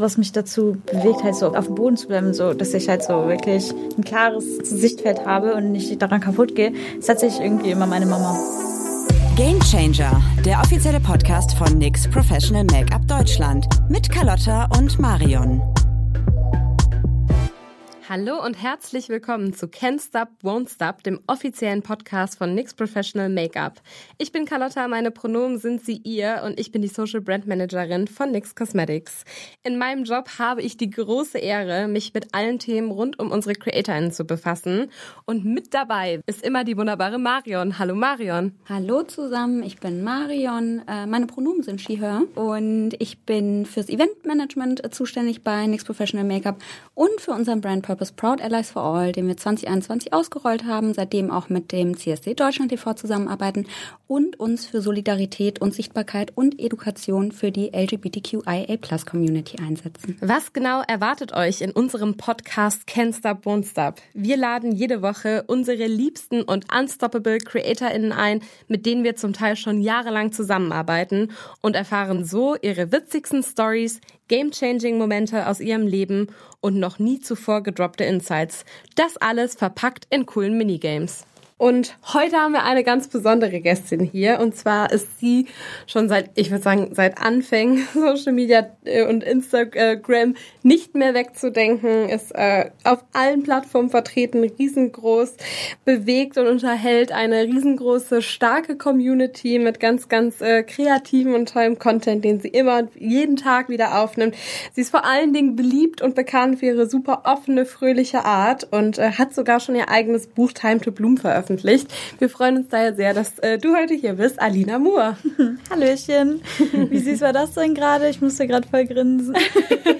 was mich dazu bewegt, halt so auf dem Boden zu bleiben, so, dass ich halt so wirklich ein klares Sichtfeld habe und nicht daran kaputt gehe, ist tatsächlich irgendwie immer meine Mama. Game Changer, der offizielle Podcast von NYX Professional Make-up Deutschland mit Carlotta und Marion. Hallo und herzlich willkommen zu Can't Stop, Won't Stop, dem offiziellen Podcast von NYX Professional Makeup. Ich bin Carlotta, meine Pronomen sind sie ihr und ich bin die Social Brand Managerin von NYX Cosmetics. In meinem Job habe ich die große Ehre, mich mit allen Themen rund um unsere CreatorInnen zu befassen. Und mit dabei ist immer die wunderbare Marion. Hallo Marion. Hallo zusammen, ich bin Marion. Äh, meine Pronomen sind she, her und ich bin fürs Eventmanagement zuständig bei NYX Professional Makeup und für unseren Brand Purpose Proud Allies for All, den wir 2021 ausgerollt haben, seitdem auch mit dem CSD Deutschland TV zusammenarbeiten und uns für Solidarität und Sichtbarkeit und Education für die LGBTQIA Plus Community einsetzen. Was genau erwartet euch in unserem Podcast Can't Stop, Won't Stop? Wir laden jede Woche unsere liebsten und unstoppable CreatorInnen ein, mit denen wir zum Teil schon jahrelang zusammenarbeiten und erfahren so ihre witzigsten Stories, game-changing Momente aus ihrem Leben und noch nie zuvor gedroppte Insights. Das alles verpackt in coolen Minigames. Und heute haben wir eine ganz besondere Gästin hier. Und zwar ist sie schon seit, ich würde sagen, seit Anfängen Social Media äh, und Instagram nicht mehr wegzudenken, ist äh, auf allen Plattformen vertreten, riesengroß, bewegt und unterhält eine riesengroße, starke Community mit ganz, ganz äh, kreativen und tollem Content, den sie immer jeden Tag wieder aufnimmt. Sie ist vor allen Dingen beliebt und bekannt für ihre super offene, fröhliche Art und äh, hat sogar schon ihr eigenes Buch Time to Bloom veröffentlicht veröffentlicht. Wir freuen uns daher sehr, dass äh, du heute hier bist, Alina Moore. Hallöchen. Wie süß war das denn gerade? Ich musste gerade voll grinsen.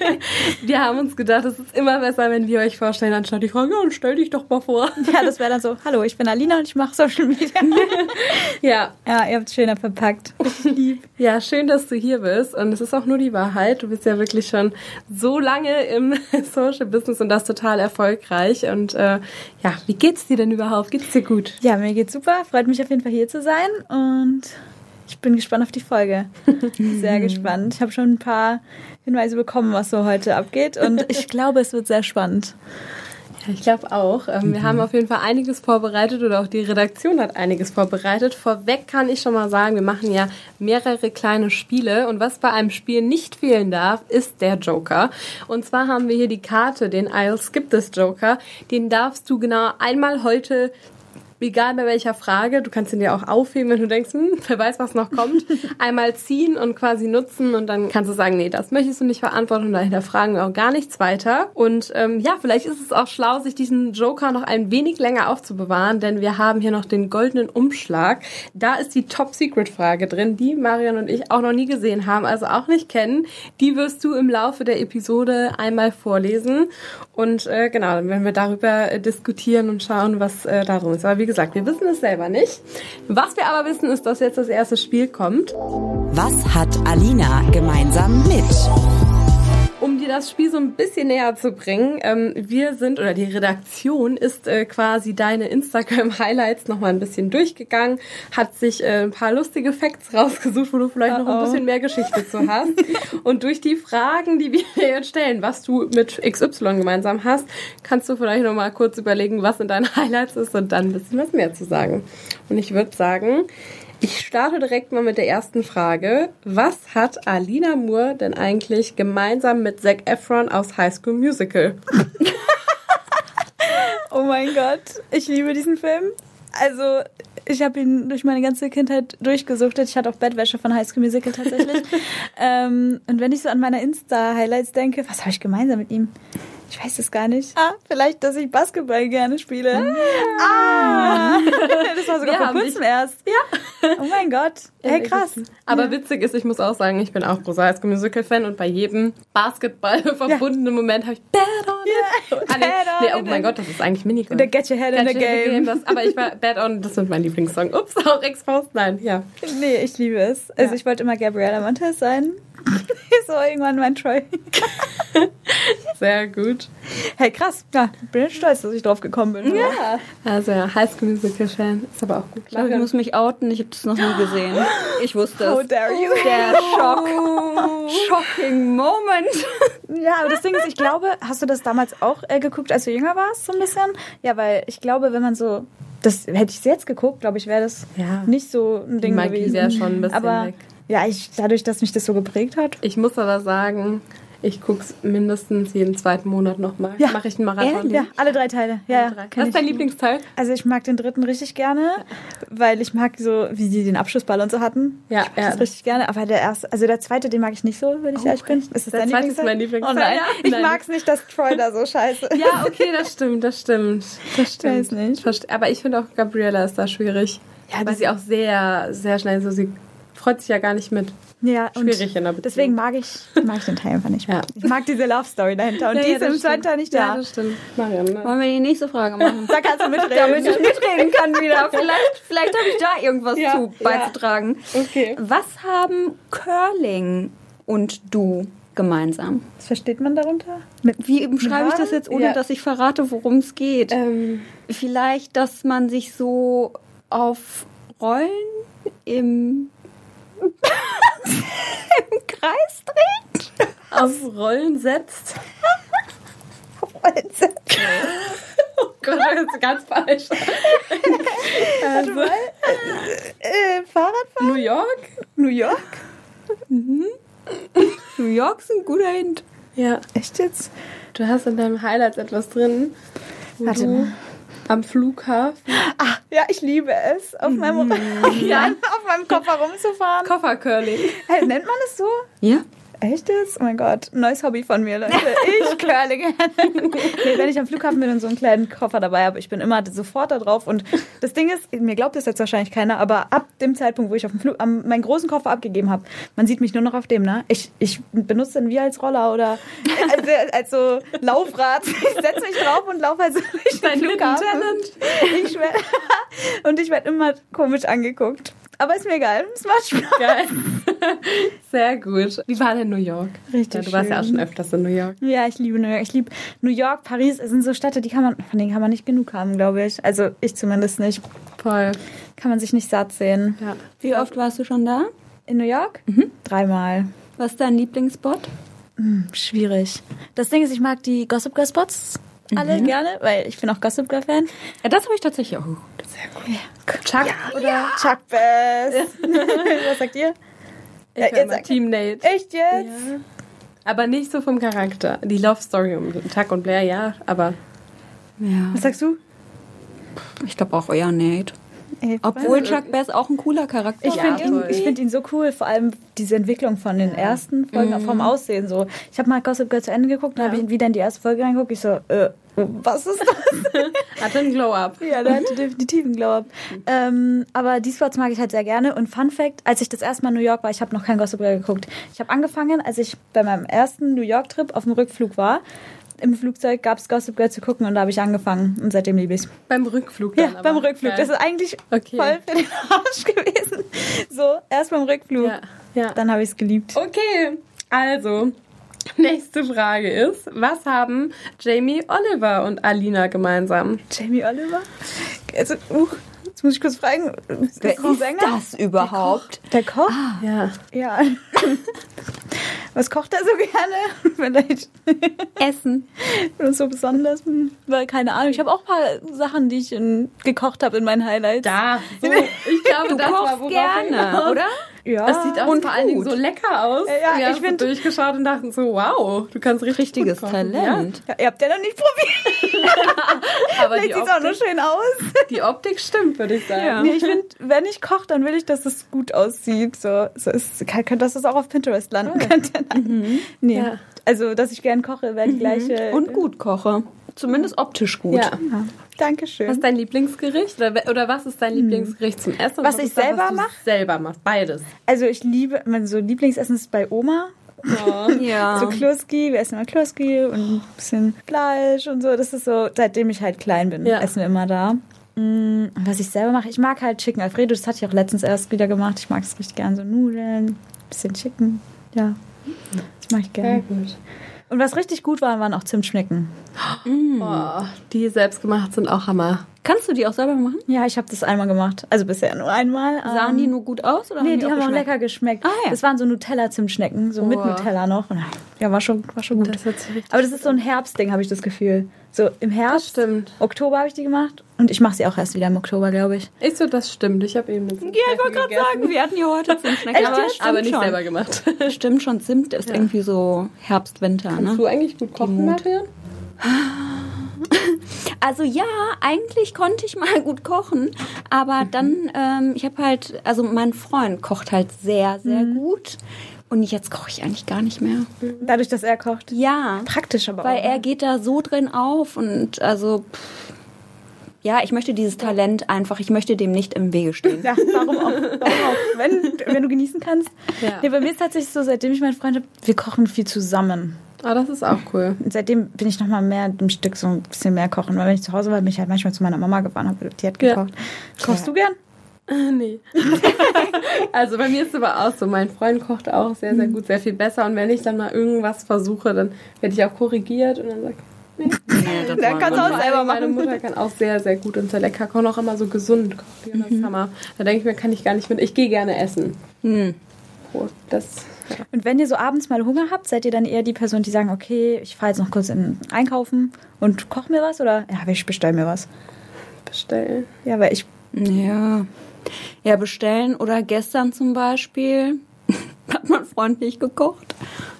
wir haben uns gedacht, es ist immer besser, wenn wir euch vorstellen, anstatt die Frage, ja, stell dich doch mal vor. Ja, das wäre dann so, hallo, ich bin Alina und ich mache Social Media. ja. Ja, ihr habt es schöner verpackt. Lieb. Ja, schön, dass du hier bist. Und es ist auch nur die Wahrheit. Du bist ja wirklich schon so lange im Social Business und das total erfolgreich. Und äh, ja, wie geht's dir denn überhaupt? Geht's dir gut? Ja, mir geht's super. Freut mich auf jeden Fall hier zu sein und ich bin gespannt auf die Folge. Sehr gespannt. Ich habe schon ein paar Hinweise bekommen, was so heute abgeht und ich glaube, es wird sehr spannend. Ja, ich glaube auch. Ähm, wir haben auf jeden Fall einiges vorbereitet oder auch die Redaktion hat einiges vorbereitet. Vorweg kann ich schon mal sagen, wir machen ja mehrere kleine Spiele und was bei einem Spiel nicht fehlen darf, ist der Joker. Und zwar haben wir hier die Karte, den I'll Skip This Joker. Den darfst du genau einmal heute egal bei welcher Frage, du kannst ihn dir auch aufheben, wenn du denkst, hm, wer weiß, was noch kommt, einmal ziehen und quasi nutzen und dann kannst du sagen, nee, das möchtest du nicht verantworten und dahinter fragen wir auch gar nichts weiter. Und ähm, ja, vielleicht ist es auch schlau, sich diesen Joker noch ein wenig länger aufzubewahren, denn wir haben hier noch den goldenen Umschlag. Da ist die Top-Secret-Frage drin, die Marion und ich auch noch nie gesehen haben, also auch nicht kennen. Die wirst du im Laufe der Episode einmal vorlesen und äh, genau, dann werden wir darüber äh, diskutieren und schauen, was äh, da drin ist. Aber wie wie gesagt, wir wissen es selber nicht. Was wir aber wissen, ist, dass jetzt das erste Spiel kommt. Was hat Alina gemeinsam mit? Dir das Spiel so ein bisschen näher zu bringen, ähm, wir sind, oder die Redaktion ist äh, quasi deine Instagram-Highlights nochmal ein bisschen durchgegangen, hat sich äh, ein paar lustige Facts rausgesucht, wo du vielleicht -oh. noch ein bisschen mehr Geschichte zu hast. Und durch die Fragen, die wir jetzt stellen, was du mit XY gemeinsam hast, kannst du vielleicht nochmal kurz überlegen, was in deinen Highlights ist und dann ein bisschen was mehr zu sagen. Und ich würde sagen, ich starte direkt mal mit der ersten Frage. Was hat Alina Moore denn eigentlich gemeinsam mit Zac Efron aus High School Musical? oh mein Gott, ich liebe diesen Film. Also, ich habe ihn durch meine ganze Kindheit durchgesuchtet. Ich hatte auch Bettwäsche von High School Musical tatsächlich. ähm, und wenn ich so an meine Insta-Highlights denke, was habe ich gemeinsam mit ihm? Ich weiß es gar nicht. Ah, vielleicht, dass ich Basketball gerne spiele. Ah! ah. Das war sogar vor kurzem erst. Ja. Oh mein Gott. Hey, krass. Aber ja. witzig ist, ich muss auch sagen, ich bin auch großer High School Musical Fan und bei jedem Basketball verbundenen ja. Moment habe ich Bad on yeah. it. Ah, nee, nee, oh mein Gott, das ist eigentlich Minigun. Der Get Your Head in the Game. Das, aber ich war Bad on, das ist mein Lieblingssong. Ups, auch Exposed. Nein, ja. Nee, ich liebe es. Also ich wollte immer Gabriella Montez sein. so irgendwann mein Troy. Sehr gut. Hey, krass. Ja, bin stolz, dass ich drauf gekommen bin. Ja. Also ja, High School Musical Fan. Ist aber auch gut. Ich, ich muss mich outen, ich habe das noch nie gesehen. Ich wusste es. How dare you. Der Schock. Shocking Moment. Ja, aber das Ding ist, ich glaube, hast du das damals auch äh, geguckt, als du jünger warst, so ein bisschen? Ja, weil ich glaube, wenn man so, das hätte ich jetzt geguckt, glaube ich, wäre das Ja. nicht so ein Ding Magie gewesen. wäre schon ein bisschen aber weg. Ja, ich, dadurch, dass mich das so geprägt hat. Ich muss aber sagen, ich gucke es mindestens jeden zweiten Monat nochmal. Ja. Mache ich einen Marathon. Ja, alle drei Teile. Ja, ja. Was ist dein. Lieblingsteil? Also ich mag den dritten richtig gerne, weil ich mag so, wie die den Abschlussball und so hatten. Ja, ich mag ja. das richtig gerne. Aber der erste, also der zweite, den mag ich nicht so, wenn ich ehrlich bin. Ist das Der dein zweite ist mein Lieblingsteil, Oh nein, ja. ich mag es nicht, dass Troy da so scheiße ist. Ja, okay, das stimmt, das stimmt. Das stimmt. weiß nicht. Aber ich finde auch, Gabriella ist da schwierig. Ja, weil sie auch sehr, sehr schnell so, sie freut sich ja gar nicht mit. Ja, und Schwierig in der Beziehung. deswegen mag ich, mag ich den Teil einfach nicht. Ja. Ich mag diese Love Story dahinter und die ist im zweiten. Teil nicht Ja, da. das stimmt. Marianne. ne? Wollen wir die nächste Frage machen? Da kannst du mitreden. Damit ich mitreden kann wieder. Vielleicht, vielleicht habe ich da irgendwas Ja, zu ja. beizutragen. Okay. Was haben Curling und du gemeinsam? Was versteht man darunter? Mit Wie beschreibe ich das jetzt, ohne Ja. dass ich verrate, worum es geht? Ähm, Vielleicht, dass man sich so auf Rollen im, im Kreis dreht? auf Rollen setzt. Oh Gott, das ist ganz falsch. also, äh, Fahrradfahren? New York? New York? New York ist ein guter Hint. Ja. Echt jetzt? Du hast in deinem Highlights etwas drin, Warte mal. Am Flughafen Ah, ja, ich liebe es, auf meinem, ja. auf meinem Koffer rumzufahren. Koffercurling. Hey, nennt man es so? Ja? Echt jetzt? Oh mein Gott, neues Hobby von mir, Leute. Ich curle gerne. nee, wenn ich am Flughafen bin und so einen kleinen Koffer dabei habe, ich bin immer sofort da drauf. Und das Ding ist, mir glaubt das jetzt wahrscheinlich keiner, aber ab dem Zeitpunkt, wo ich auf dem Flug, am, meinen großen Koffer abgegeben habe, man sieht mich nur noch auf dem, ne? Ich, ich benutze den wie als Roller oder als, als so Laufrad. Ich setze mich drauf und laufe halt so durch den Flughafen. Ich schwör, und ich werde immer komisch angeguckt. Aber ist mir egal, es macht Spaß. Geil. Sehr gut. Wie war denn New York? Richtig Ja, du warst ja auch schön. schon öfters in New York. Ja, ich liebe New York. Ich liebe New York, Paris. Es sind so Städte, die kann man, von denen kann man nicht genug haben, glaube ich. Also ich zumindest nicht. Voll. Kann man sich nicht satt sehen. Ja. Wie oft warst du schon da? In New York? Dreimal. Was ist dein Lieblingsspot? Hm, schwierig. Das Ding ist, ich mag die Gossip Girl Spots alle gerne, weil ich bin auch Gossip Girl Fan. Ja, das habe ich tatsächlich auch geguckt. Chuck oder? Chuck Bass. Was sagt ihr? Ich Ja, ihr sagt- Team Nate. Echt jetzt? Ja. Aber nicht so vom Charakter. Die Love Story um Chuck und Blair, ja, aber Ja. Was sagst du? Ich glaube auch eher Nate. Ey, Obwohl Chuck Bass auch ein cooler Charakter Ich Ja, finde ihn, ich find ihn so cool, vor allem diese Entwicklung von den ersten Folgen, vom Aussehen so. Ich habe mal Gossip Girl zu Ende geguckt, dann habe ich wieder in die erste Folge reingeguckt. Ich so, äh, was ist das? hatte einen Glow-Up. ja, der hatte definitiv einen Glow-Up. Ähm, aber die Spots mag ich halt sehr gerne. Und Fun Fact, als ich das erste Mal in New York war, ich habe noch kein Gossip Girl geguckt. Ich habe angefangen, als ich bei meinem ersten New York-Trip auf dem Rückflug war. Im Flugzeug gab es Gossip Girl zu gucken und da habe ich angefangen. Und seitdem liebe ich es. Beim Rückflug Ja, dann aber. beim Rückflug. Geil. Das ist eigentlich Okay. voll für den Arsch gewesen. So, erst beim Rückflug. Ja, ja. Dann habe ich es geliebt. Okay, also, nächste Frage ist, was haben Jamie Oliver und Alina gemeinsam? Jamie Oliver? Also, uh, jetzt muss ich kurz fragen. Wer ist ein ist das überhaupt? Der Koch? Ja. Ja. Was kocht er so gerne? Vielleicht Essen. und so besonders. Hm, Weil keine Ahnung. Ich habe auch ein paar Sachen, die ich in, gekocht habe in meinen Highlights. Da, so, ich glaube, Du das war kochst worauf gerne, oder? Ja. Das sieht auch Und vor allen Dingen so lecker aus. Ja, Wir ich so durchgeschaut und dachten so, wow, du kannst richtig Richtiges. Talent. ja, ihr habt ja noch nicht probiert. Ja, aber die Vielleicht sieht es auch nur Optik, schön aus. die Optik stimmt, würde ich sagen. Ja. Nee, ich finde, wenn ich koche, dann will ich, dass es gut aussieht. So, so ist, kann, kann, dass es auch auf Pinterest landen könnte. Nee. Ja. Also, dass ich gern koche, wäre die gleiche. Und gut koche. Zumindest optisch gut. Ja. Ja. Dankeschön. Was ist dein Lieblingsgericht? Oder, oder was ist dein Lieblingsgericht zum Essen? und Was ich selber was du mach? selber machst. Beides. Also, ich liebe, mein so Lieblingsessen ist bei Oma. Ja. So Kluski, wir essen immer Kluski und ein bisschen Fleisch und so. Das ist so, seitdem ich halt klein bin, Ja. essen wir immer da. Mm, und Was ich selber mache, ich mag halt Chicken Alfredo, das hatte ich auch letztens erst wieder gemacht. Ich mag es richtig gern, so Nudeln, bisschen Chicken, ja. Das mag ich Sehr gerne. gut. Und was richtig gut war, waren auch Zimtschnecken. Oh, die selbst gemacht sind auch Hammer. Kannst du die auch selber machen? Ja, ich habe das einmal gemacht. Also bisher nur einmal. Sahen ähm, die nur gut aus? Oder Nee, die, haben auch lecker geschmeckt. Ah, ja. Das waren so Nutella-Zimtschnecken, so mit Oh. Nutella noch. Ja, war schon, war schon gut. Das Aber das ist so ein Herbstding, habe ich das Gefühl. So im Herbst, stimmt. Oktober habe ich die gemacht. Und ich mache sie auch erst wieder im Oktober, glaube ich. Ich so, das stimmt. Ich habe eben eine Ja, ich wollte gerade sagen, wir hatten ja heute Zimtschnecken. aber aber nicht schon. selber gemacht. Stimmt schon, Zimt ist irgendwie so Herbst, Winter, Kannst ne? du eigentlich gut kochen, Mut. Also ja, eigentlich konnte ich mal gut kochen, aber dann, ähm, ich habe halt, also mein Freund kocht halt sehr, sehr gut und jetzt koche ich eigentlich gar nicht mehr. Dadurch, dass er kocht. Ja, Praktisch aber weil auch. er geht da so drin auf und also, pff, ja, ich möchte dieses Talent einfach, ich möchte dem nicht im Wege stehen. Ja, warum auch? Warum auch? Wenn, wenn du genießen kannst. Ja. Nee, bei mir ist tatsächlich so, seitdem ich meinen Freund habe, wir kochen viel zusammen. Ah, das ist auch cool. Und seitdem bin ich noch mal mehr im Stück so ein bisschen mehr kochen. Weil wenn ich zu Hause war, bin ich halt manchmal zu meiner Mama gefahren, habe die hat Ja. gekocht. Kochst du gern? Äh, nee. also bei mir ist es aber auch so, mein Freund kocht auch sehr, sehr gut, sehr viel besser. Und wenn ich dann mal irgendwas versuche, dann werde ich auch korrigiert und dann sagt, nee. Nee, das kannst du auch selber allem meine machen. Mutter kann auch sehr, sehr gut und sehr lecker kochen, auch immer so gesund kochen. Mhm. Hammer. Da denke ich mir, kann ich gar nicht mit. Ich gehe gerne essen. Hm. Brot, das, ja. Und wenn ihr so abends mal Hunger habt, seid ihr dann eher die Person, die sagen, okay, ich fahre jetzt noch kurz in Einkaufen und koche mir was? Oder ja, ich bestelle mir was? bestellen. Ja, weil ich Ja. Ja, bestellen oder gestern zum Beispiel hat mein Freund nicht gekocht.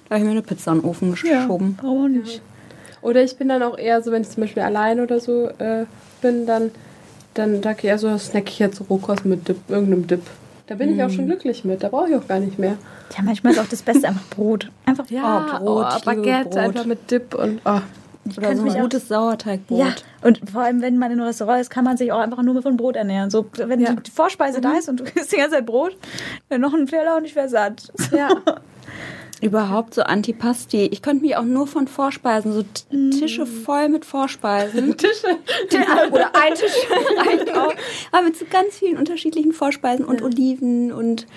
Da habe ich mir eine Pizza in den Ofen geschoben. warum auch nicht? Oder ich bin dann auch eher so, wenn ich zum Beispiel allein oder so äh, bin, dann, dann sage ich eher so, snack ich jetzt Rohkost mit Dip, irgendeinem Dip. Da bin ich auch schon glücklich mit. Da brauche ich auch gar nicht mehr. Ja, manchmal ist auch das Beste einfach Brot. Einfach Oh, Brot, ich liebe Baguette Brot. einfach mit Dip und oh. Oder so mich ein gutes Sauerteigbrot. Ja, und vor allem, wenn man in einem Restaurant ist, kann man sich auch einfach nur von Brot ernähren. So, wenn Ja. die Vorspeise da ist und du isst die ganze Zeit Brot, dann noch ein Teller und ich wäre satt. Ja. Überhaupt so Antipasti. Ich könnte mich auch nur von Vorspeisen, so T- Tische voll mit Vorspeisen. Tische. Oder ein Tisch reicht auch. Aber mit so ganz vielen unterschiedlichen Vorspeisen und Oliven und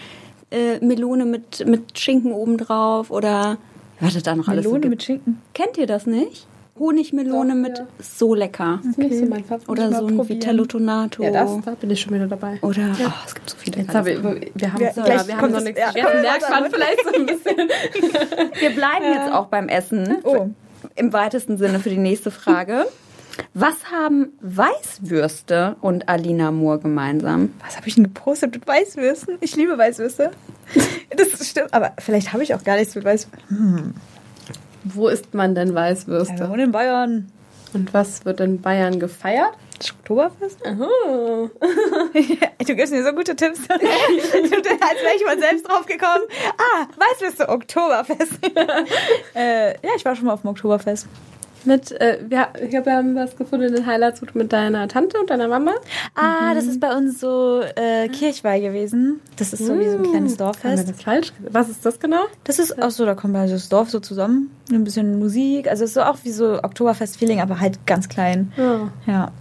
äh, Melone mit, mit Schinken obendrauf oder was es da noch alles so Melone mit Schinken. Kennt ihr das nicht? Honigmelone Doch, mit ja. so lecker. Das ist nicht so mein Favorit. Oder so ein probieren. Vitello Tonato. Ja, das, da bin ich schon wieder dabei. Oder oh, es gibt so viele. Jetzt habe ich, wir haben, Ja, so, wir haben noch es- nichts ja, kommt Merkt man vielleicht so ein bisschen. Wir bleiben jetzt auch beim Essen. Oh. Im weitesten Sinne für die nächste Frage. Was haben Weißwürste und Alina Moore gemeinsam? Was habe ich denn gepostet mit Weißwürsten? Ich liebe Weißwürste. Das stimmt, aber vielleicht habe ich auch gar nichts mit Weißwürsten. Wo isst man denn Ja, Weißwürste? wohnen in Bayern. Und was wird in Bayern gefeiert? Das Oktoberfest? Oh. Du gibst mir so gute Tipps. Du, als wäre ich mal selbst drauf gekommen. Ah, Weißwürste, Oktoberfest. äh, ja, ich war schon mal auf dem Oktoberfest. Mit, äh, wir, ich glaube, wir haben was gefunden in den Highlights mit deiner Tante und deiner Mama. Ah, das ist bei uns so äh, Kirchweih gewesen. Das ist so wie so ein kleines wir Dorffest. das falsch? Was ist das genau? Das ist auch so, da kommt also das Dorf so zusammen. Ein bisschen Musik. Also es ist so auch wie so Oktoberfest-Feeling, aber halt ganz klein. Ja. Ja.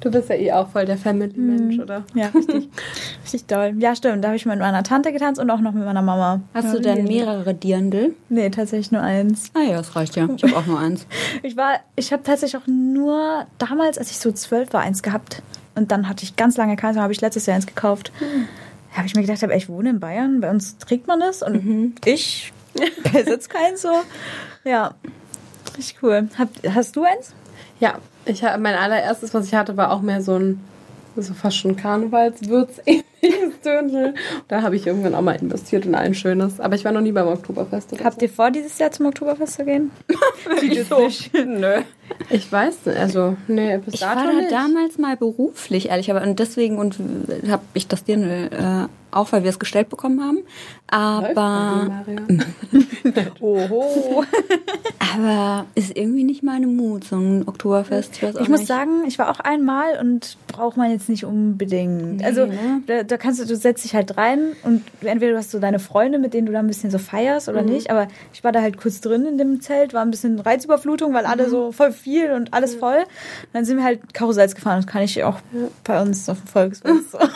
Du bist ja eh auch voll der Family-Mensch, oder? Ja, richtig. richtig doll. Ja, stimmt. Da habe ich mit meiner Tante getanzt und auch noch mit meiner Mama. Hast ja, du denn mehrere Dirndl? Nee, tatsächlich nur eins. Ah ja, das reicht ja. Ich habe auch nur eins. Ich war, ich habe tatsächlich auch nur damals, als ich so zwölf war, eins gehabt. Und dann hatte ich ganz lange keins, dann habe ich letztes Jahr eins gekauft. Da habe ich mir gedacht, ich wohne in Bayern, bei uns trägt man das und ich besitze keins so. Ja, richtig cool. Hab, hast du eins? Ja, ich hab, mein allererstes, was ich hatte, war auch mehr so ein, so fast schon Karnevalswürz-ähnliches Dirndl. Da habe ich irgendwann auch mal investiert in ein schönes. Aber ich war noch nie beim Oktoberfest. Habt ihr vor, dieses Jahr zum Oktoberfest zu gehen? Ich so. Nö. Ich weiß nicht, also, nee, bis Ich dato war da nicht. damals mal beruflich, ehrlich, aber und deswegen und habe ich das Dirndl äh, auch, weil wir es gestellt bekommen haben. Aber, dir. Oho. aber ist irgendwie nicht meine Mut, so ein Oktoberfest. Ich, Ich muss nicht. sagen, ich war auch einmal und braucht man jetzt nicht unbedingt. also ne? da, da kannst du, du setzt dich halt rein und entweder du hast so deine Freunde, mit denen du da ein bisschen so feierst oder nicht. Aber ich war da halt kurz drin in dem Zelt, war ein bisschen Reizüberflutung, weil alle so voll viel und alles voll. Und dann sind wir halt Karussells gefahren. Das kann ich auch bei uns auf dem Volksfest. So.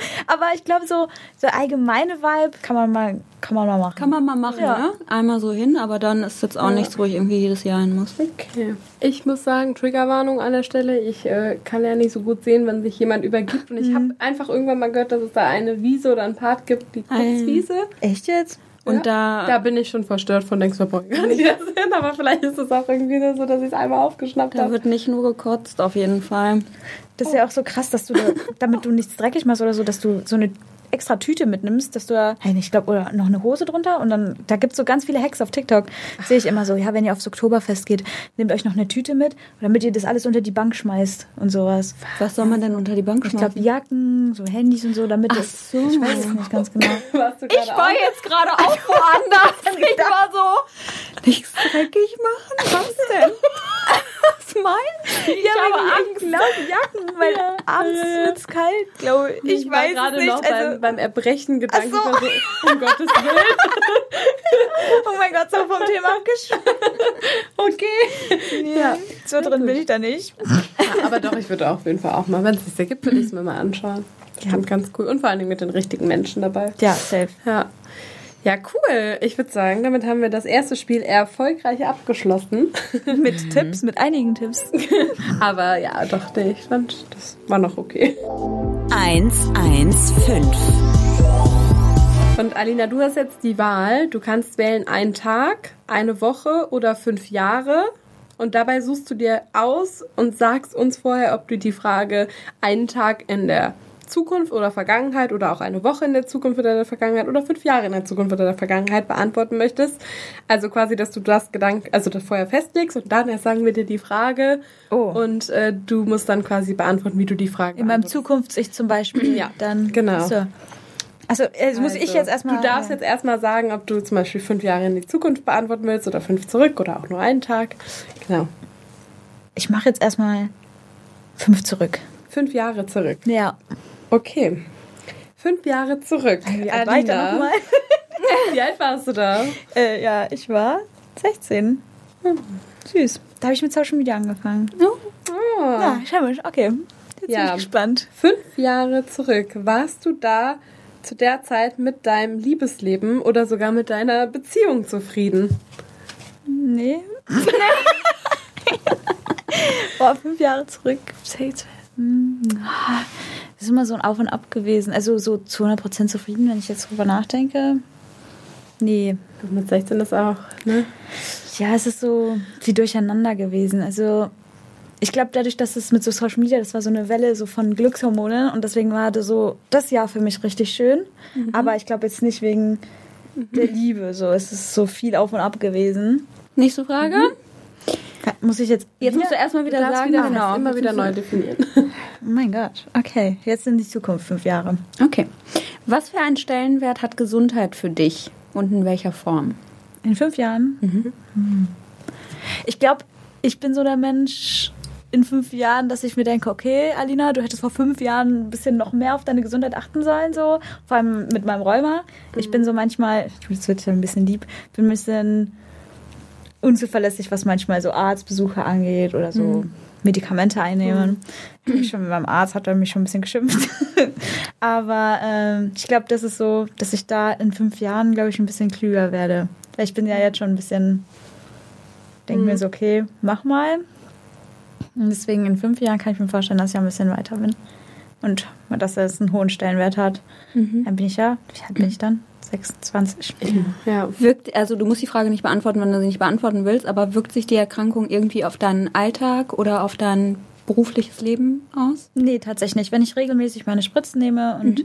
Aber ich glaube, so der allgemeine Vibe kann man mal, kann man mal machen. Kann man mal machen, Ja. ne? Einmal so hin, aber dann ist jetzt auch nichts, wo ich irgendwie jedes Jahr hin muss. Okay. Ich muss sagen, Triggerwarnung an der Stelle. Ich äh, kann ja nicht so gut sehen, wenn sich jemand übergibt. Und ich habe einfach irgendwann mal gehört, dass es da eine Wiese oder einen Part gibt, die Kurzwiese. Echt jetzt? Und da, Da bin ich schon verstört von denkst, wir brauchen gar nicht das hin. Aber vielleicht ist es auch irgendwie so, dass ich es einmal aufgeschnappt da habe. wird nicht nur gekotzt, auf jeden Fall. Das ist ja auch so krass, dass du, da, damit du nichts dreckig machst oder so, dass du so eine extra Tüte mitnimmst, dass du da, hey, ich glaube, oder noch eine Hose drunter und dann, da gibt es so ganz viele Hacks auf TikTok. Sehe ich immer so, ja, wenn ihr aufs Oktoberfest geht, nehmt euch noch eine Tüte mit, damit ihr das alles unter die Bank schmeißt und sowas. Was soll man denn unter die Bank Ich schmeißen? glaube, Jacken, so Handys und so, damit Ach es, so. ich weiß es nicht ganz genau. Du gerade auch? jetzt gerade auch woanders. Ich war so, nichts dreckig machen? Was denn? Was meinst du? Ja, aber ich glaube Jacken, weil abends wird es kalt, glaube ich. Ich, Ich war weiß gerade es nicht. noch also, beim, beim Erbrechen. Ach so. war so, um Gottes Willen. oh mein Gott, so vom Thema abgeschweift. Okay. Ja, so drin bin ich da nicht. Ja, aber doch, ich würde auf jeden Fall auch mal, wenn es sich ergibt, würde ich es mir mal anschauen. Stimmt, ganz cool. Und vor allen Dingen mit den richtigen Menschen dabei. Ja, safe. Ja. Ja, cool. Ich würde sagen, damit haben wir das erste Spiel erfolgreich abgeschlossen. Mit Tipps, mit einigen Tipps. Aber ja, doch, nee, ich fand, das war noch okay. 115. Und Alina, du hast jetzt die Wahl. Du kannst wählen einen Tag, eine Woche oder fünf Jahre. Und dabei suchst du dir aus und sagst uns vorher, ob du die Frage einen Tag in der Zukunft oder Vergangenheit oder auch eine Woche in der Zukunft oder der Vergangenheit oder fünf Jahre in der Zukunft oder der Vergangenheit beantworten möchtest. Also quasi, dass du das Gedanken, also das vorher festlegst und dann erst sagen wir dir die Frage Oh. und äh, du musst dann quasi beantworten, wie du die Frage In meinem. Zukunfts-Ich zum Beispiel. Ja, dann. genau. So. Also, also muss ich Also, jetzt erstmal. Du darfst jetzt erstmal sagen, ob du zum Beispiel fünf Jahre in die Zukunft beantworten willst oder fünf zurück oder auch nur einen Tag. Genau. Ich mache jetzt erstmal fünf zurück. Fünf Jahre zurück. Ja. Okay. Fünf Jahre zurück. Wie alt war ich da nochmal? Wie alt warst du da? äh, ja, ich war 16. Hm, Süß. Da habe ich mit Social Media angefangen. Oh. Ja, schau mal. Okay. Jetzt bin Ja. ich gespannt. Fünf Jahre zurück. Warst du da zu der Zeit mit deinem Liebesleben oder sogar mit deiner Beziehung zufrieden? Nee. Boah, fünf Jahre zurück. Hm, Das ist immer so ein Auf und Ab gewesen. Also so zu 100% zufrieden, wenn ich jetzt drüber nachdenke. Nee. Mit 16 ist auch, ne? Ja, es ist so wie durcheinander gewesen. Also ich glaube, dadurch, dass es mit so Social Media, das war so eine Welle so von Glückshormonen und deswegen war das so das Jahr für mich richtig schön. Aber ich glaube jetzt nicht wegen der Liebe. So, es ist so viel auf und ab gewesen. Nächste Frage. Muss ich jetzt Jetzt musst du wieder- erstmal wieder sagen, wieder, genau. immer wieder neu definieren. Oh mein Gott. Okay, jetzt in die Zukunft fünf Jahre. Okay. Was für einen Stellenwert hat Gesundheit für dich und in welcher Form? In fünf Jahren? Hm. Ich glaube, ich bin so der Mensch in fünf Jahren, dass ich mir denke, okay, Alina, du hättest vor fünf Jahren ein bisschen noch mehr auf deine Gesundheit achten sollen, so. Vor allem mit meinem Rheuma. Ich bin so manchmal, das wird ja ein bisschen lieb, bin ein bisschen unzuverlässig, was manchmal so Arztbesuche angeht oder so Medikamente einnehmen. Mich schon mit meinem Arzt hat er mich schon ein bisschen geschimpft. Aber ähm, ich glaube, das ist so, dass ich da in fünf Jahren, glaube ich, ein bisschen klüger werde. Weil ich bin ja jetzt schon ein bisschen, denke mir so, okay, mach mal. Und deswegen in fünf Jahren kann ich mir vorstellen, dass ich ein bisschen weiter bin. Und dass es einen hohen Stellenwert hat. Dann bin ich ja, wie alt bin ich dann? 26. Ja. Wirkt, also du musst die Frage nicht beantworten, wenn du sie nicht beantworten willst, aber wirkt sich die Erkrankung irgendwie auf deinen Alltag oder auf dein berufliches Leben aus? Nee, tatsächlich nicht. Wenn ich regelmäßig meine Spritzen nehme und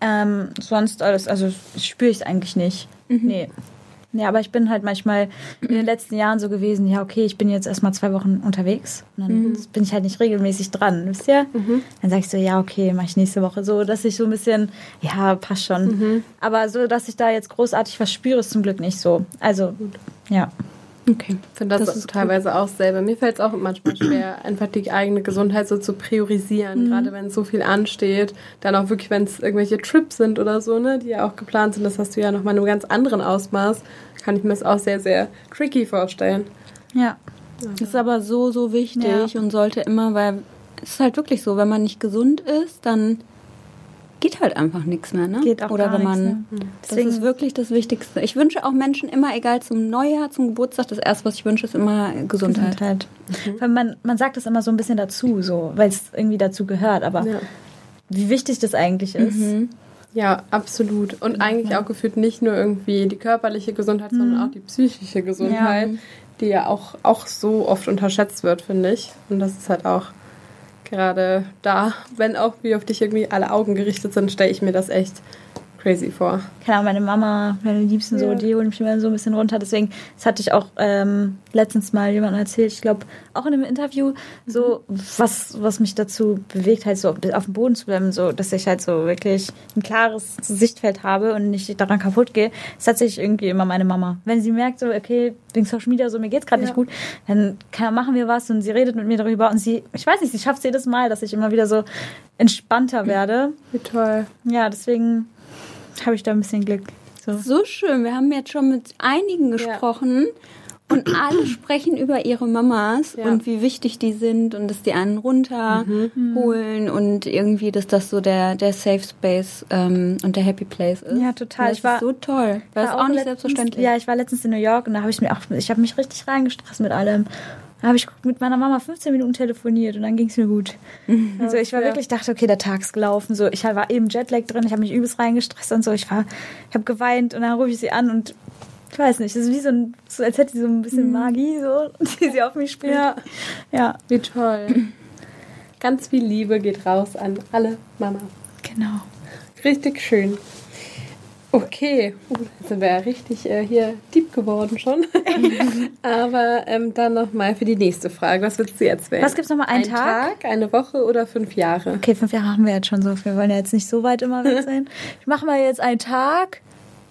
ähm, sonst alles, also spüre ich es eigentlich nicht. Nee. Nee, aber ich bin halt manchmal in den letzten Jahren so gewesen, ja, okay, ich bin jetzt erstmal zwei Wochen unterwegs und dann bin ich halt nicht regelmäßig dran, wisst ihr? Dann sag ich so, ja, okay, mache ich nächste Woche so, dass ich so ein bisschen, ja, passt schon. Aber so, dass ich da jetzt großartig was spüre, ist zum Glück nicht so. Also, ja. Okay. Ich finde das, Das ist teilweise auch selber. Mir fällt es auch manchmal schwer, einfach die eigene Gesundheit so zu priorisieren, gerade wenn so viel ansteht. Dann auch wirklich, wenn es irgendwelche Trips sind oder so, ne, die ja auch geplant sind, das hast du ja nochmal in einem ganz anderen Ausmaß, kann ich mir das auch sehr, sehr tricky vorstellen. Ja. Das ist aber so, so wichtig Ja. und sollte immer, weil es ist halt wirklich so, wenn man nicht gesund ist, dann geht halt einfach nichts mehr, ne? Geht auch Oder gar wenn man, nichts, ne? das ist wirklich das Wichtigste. Ich wünsche auch Menschen immer, egal zum Neujahr, zum Geburtstag, das erste, was ich wünsche, ist immer Gesundheit. Gesundheit. Weil man, man sagt das immer so ein bisschen dazu, so, weil es irgendwie dazu gehört, aber Ja. wie wichtig das eigentlich ist. Ja, absolut. Und eigentlich auch gefühlt nicht nur irgendwie die körperliche Gesundheit, sondern auch die psychische Gesundheit, die ja auch, auch so oft unterschätzt wird, finde ich. Und das ist halt auch gerade da, wenn auch wie auf dich irgendwie alle Augen gerichtet sind, stelle ich mir das echt crazy vor. Keine Ahnung, meine Mama, meine Liebsten so, Ja. die holen mich immer so ein bisschen runter. Deswegen, das hatte ich auch ähm, letztens mal jemandem erzählt, ich glaube auch in einem Interview, so was, was mich dazu bewegt, halt so auf auf dem Boden zu bleiben, so, dass ich halt so wirklich ein klares Sichtfeld habe und nicht daran kaputt gehe, ist tatsächlich irgendwie immer meine Mama. Wenn sie merkt, so, okay, wegen Social Media, so, mir geht's gerade Ja. nicht gut, dann kann, machen wir was und sie redet mit mir darüber und sie, ich weiß nicht, sie schafft es jedes Mal, dass ich immer wieder so entspannter werde. Wie toll. Ja, deswegen habe ich da ein bisschen Glück. So. So schön. Wir haben jetzt schon mit einigen gesprochen und alle sprechen über ihre Mamas Ja. und wie wichtig die sind und dass die einen runterholen und irgendwie, dass das so der, der Safe Space ähm, und der Happy Place ist. Ja, total. Ich war- ist so toll. Weil das ist auch nicht letztens- selbstverständlich. Ja, ich war letztens in New York und da habe ich mir auch, ich habe mich richtig reingestresst mit allem. Da habe ich mit meiner Mama 15 Minuten telefoniert und dann ging es mir gut. Also ich war ja. wirklich, dachte, okay, der Tag ist gelaufen. So, ich war eben Jetlag drin, ich habe mich übelst reingestresst und so. Ich war, ich habe geweint und dann rufe ich sie an und ich weiß nicht, das ist wie so, ein, so als hätte sie so ein bisschen Magie, so, die sie auf mich spielt. Ja. ja, Wie toll. Ganz viel Liebe geht raus an alle Mamas. genau. Richtig schön. Okay, uh, jetzt sind wir ja richtig äh, hier deep geworden schon. Aber ähm, dann nochmal für die nächste Frage. Was würdest du jetzt wählen? Was gibt's noch mal, einen Ein Tag? Tag, eine Woche oder fünf Jahre? Okay, fünf Jahre haben wir jetzt schon so. Wir wollen ja jetzt nicht so weit immer weg sein. Ich mache mal jetzt einen Tag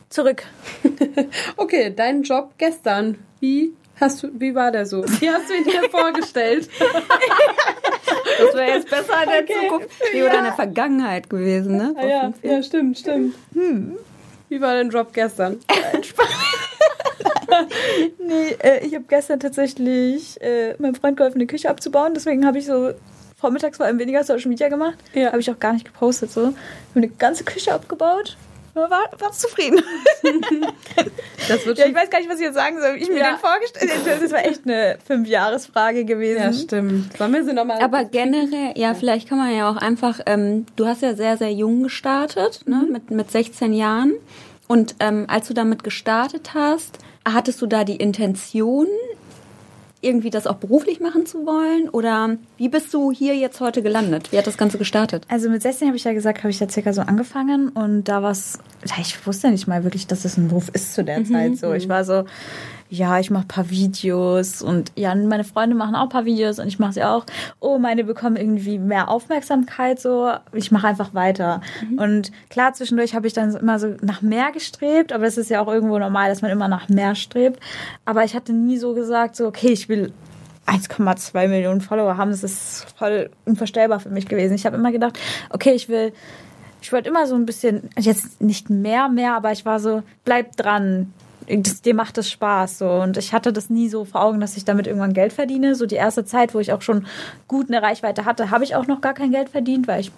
zurück. Okay, dein Job gestern. Wie hast du, wie war der so? Wie hast du ihn dir vorgestellt? Das wäre jetzt besser in der Zukunft. Nee, oder in der Vergangenheit gewesen, ne? Ah, ja, ja, stimmt, stimmt. Wie war dein Job gestern? Nee, äh, ich habe gestern tatsächlich äh, meinem Freund geholfen, die Küche abzubauen. Deswegen habe ich so vormittags vor allem weniger Social Media gemacht. Ja. Habe ich auch gar nicht gepostet. So. Ich habe eine ganze Küche abgebaut. War, war zufrieden. Das wird ja, ich weiß gar nicht, was ich jetzt sagen soll. wie Ich mir Ja. den vorgestellt habe. Das war echt eine Fünfjahresfrage gewesen. Ja, stimmt. Sollen wir sie nochmal. Aber generell, ja, vielleicht kann man ja auch einfach, ähm, du hast ja sehr, sehr jung gestartet, ne, mit, mit 16 Jahren. Und ähm, als du damit gestartet hast, hattest du da die Intention, irgendwie das auch beruflich machen zu wollen? Oder wie bist du hier jetzt heute gelandet? Wie hat das Ganze gestartet? Also mit 16 habe ich ja gesagt, habe ich ja circa so angefangen und da war es, ich wusste nicht mal wirklich, dass es ein Beruf ist zu der Zeit so. Ich war so, ja, ich mache paar Videos und ja, meine Freunde machen auch paar Videos und ich mache sie auch. Oh, meine bekommen irgendwie mehr Aufmerksamkeit so. Ich mache einfach weiter. Und klar, zwischendurch habe ich dann immer so nach mehr gestrebt, aber es ist ja auch irgendwo normal, dass man immer nach mehr strebt. Aber ich hatte nie so gesagt, so, okay, ich will 1,2 Millionen Follower haben. Das ist voll unvorstellbar für mich gewesen. Ich habe immer gedacht, okay, ich will, ich wollte immer so ein bisschen, jetzt nicht mehr, mehr, aber ich war so, bleib dran. Dir macht das Spaß so und ich hatte das nie so vor Augen, dass ich damit irgendwann Geld verdiene. So die erste Zeit, wo ich auch schon gut eine Reichweite hatte, habe ich auch noch gar kein Geld verdient, weil ich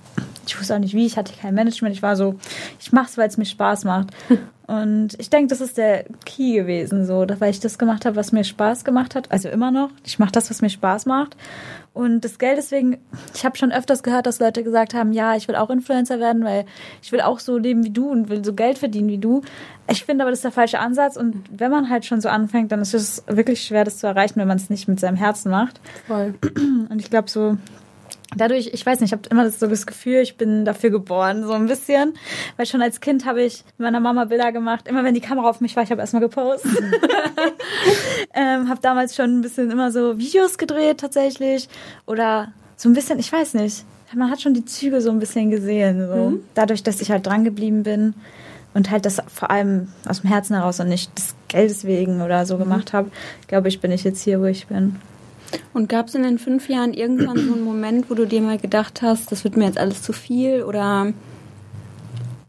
ich wusste auch nicht wie, ich hatte kein Management, ich war so, ich mache es, weil es mir Spaß macht. Und ich denke, das ist der Key gewesen, so, weil ich das gemacht habe, was mir Spaß gemacht hat. Also immer noch. Ich mache das, was mir Spaß macht. Und das Geld deswegen, ich habe schon öfters gehört, dass Leute gesagt haben, ja, ich will auch Influencer werden, weil ich will auch so leben wie du und will so Geld verdienen wie du. Ich finde aber, das ist der falsche Ansatz. Und wenn man halt schon so anfängt, dann ist es wirklich schwer, das zu erreichen, wenn man es nicht mit seinem Herzen macht. Voll. Und ich glaube so, dadurch, ich weiß nicht, ich habe immer das, so das Gefühl, ich bin dafür geboren, so ein bisschen. Weil schon als Kind habe ich mit meiner Mama Bilder gemacht. Immer wenn die Kamera auf mich war, ich habe erstmal gepostet. ähm, habe damals schon ein bisschen immer so Videos gedreht tatsächlich. Oder so ein bisschen, ich weiß nicht. Man hat schon die Züge so ein bisschen gesehen. So. Dadurch, dass ich halt dran geblieben bin und halt das vor allem aus dem Herzen heraus und nicht des Geldes wegen oder so gemacht habe, glaube ich, bin ich jetzt hier, wo ich bin. Und gab es in den fünf Jahren irgendwann so einen Moment, wo du dir mal gedacht hast, das wird mir jetzt alles zu viel oder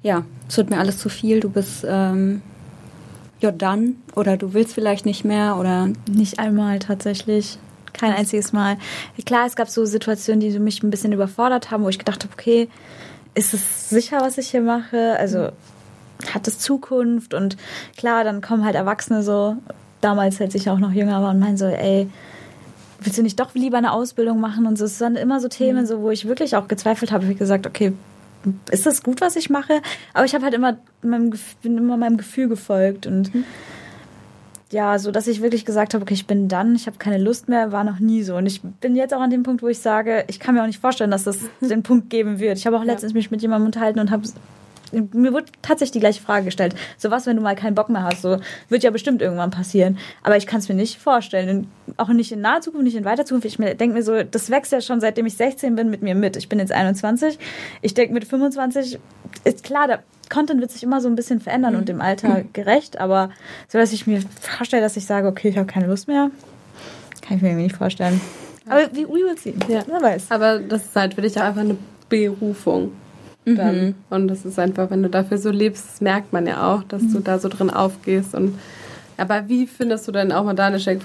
ja, es wird mir alles zu viel, du bist ähm, ja dann oder du willst vielleicht nicht mehr oder Nicht einmal tatsächlich. Kein einziges Mal. Klar, es gab so Situationen, die mich ein bisschen überfordert haben, wo ich gedacht habe, okay, ist es sicher, was ich hier mache? Also hat es Zukunft? Und klar, dann kommen halt Erwachsene so, damals, als ich auch noch jünger war und meinen so, ey, willst du nicht doch lieber eine Ausbildung machen und so. Es waren immer so Themen, mhm. so, wo ich wirklich auch gezweifelt habe. Ich gesagt, okay, ist das gut, was ich mache? Aber ich habe halt immer meinem, bin immer meinem Gefühl gefolgt und mhm. ja, so dass ich wirklich gesagt habe, okay, ich bin dann, ich habe keine Lust mehr, war noch nie so. Und ich bin jetzt auch an dem Punkt, wo ich sage, ich kann mir auch nicht vorstellen, dass das den Punkt geben wird. Ich habe auch letztens mich mit jemandem unterhalten und habe mir wurde tatsächlich die gleiche Frage gestellt. So was, wenn du mal keinen Bock mehr hast, so wird ja bestimmt irgendwann passieren. Aber ich kann es mir nicht vorstellen. auch nicht in naher Zukunft, nicht in weiter Zukunft. Ich denke mir so, das wächst ja schon seitdem ich 16 bin mit mir mit. Ich bin jetzt 21. Ich denke mit 25 ist klar, der Content wird sich immer so ein bisschen verändern mhm. und dem Alter gerecht. Aber so, dass ich mir vorstelle, dass ich sage, okay, ich habe keine Lust mehr, kann ich mir nicht vorstellen. Aber wie we will see. Ja. Wer weiß. Aber das ist halt für dich auch einfach eine Berufung dann. Mhm. Und das ist einfach, wenn du dafür so lebst, merkt man ja auch, dass mhm. du da so drin aufgehst. Und aber wie findest du denn auch mal deine Shake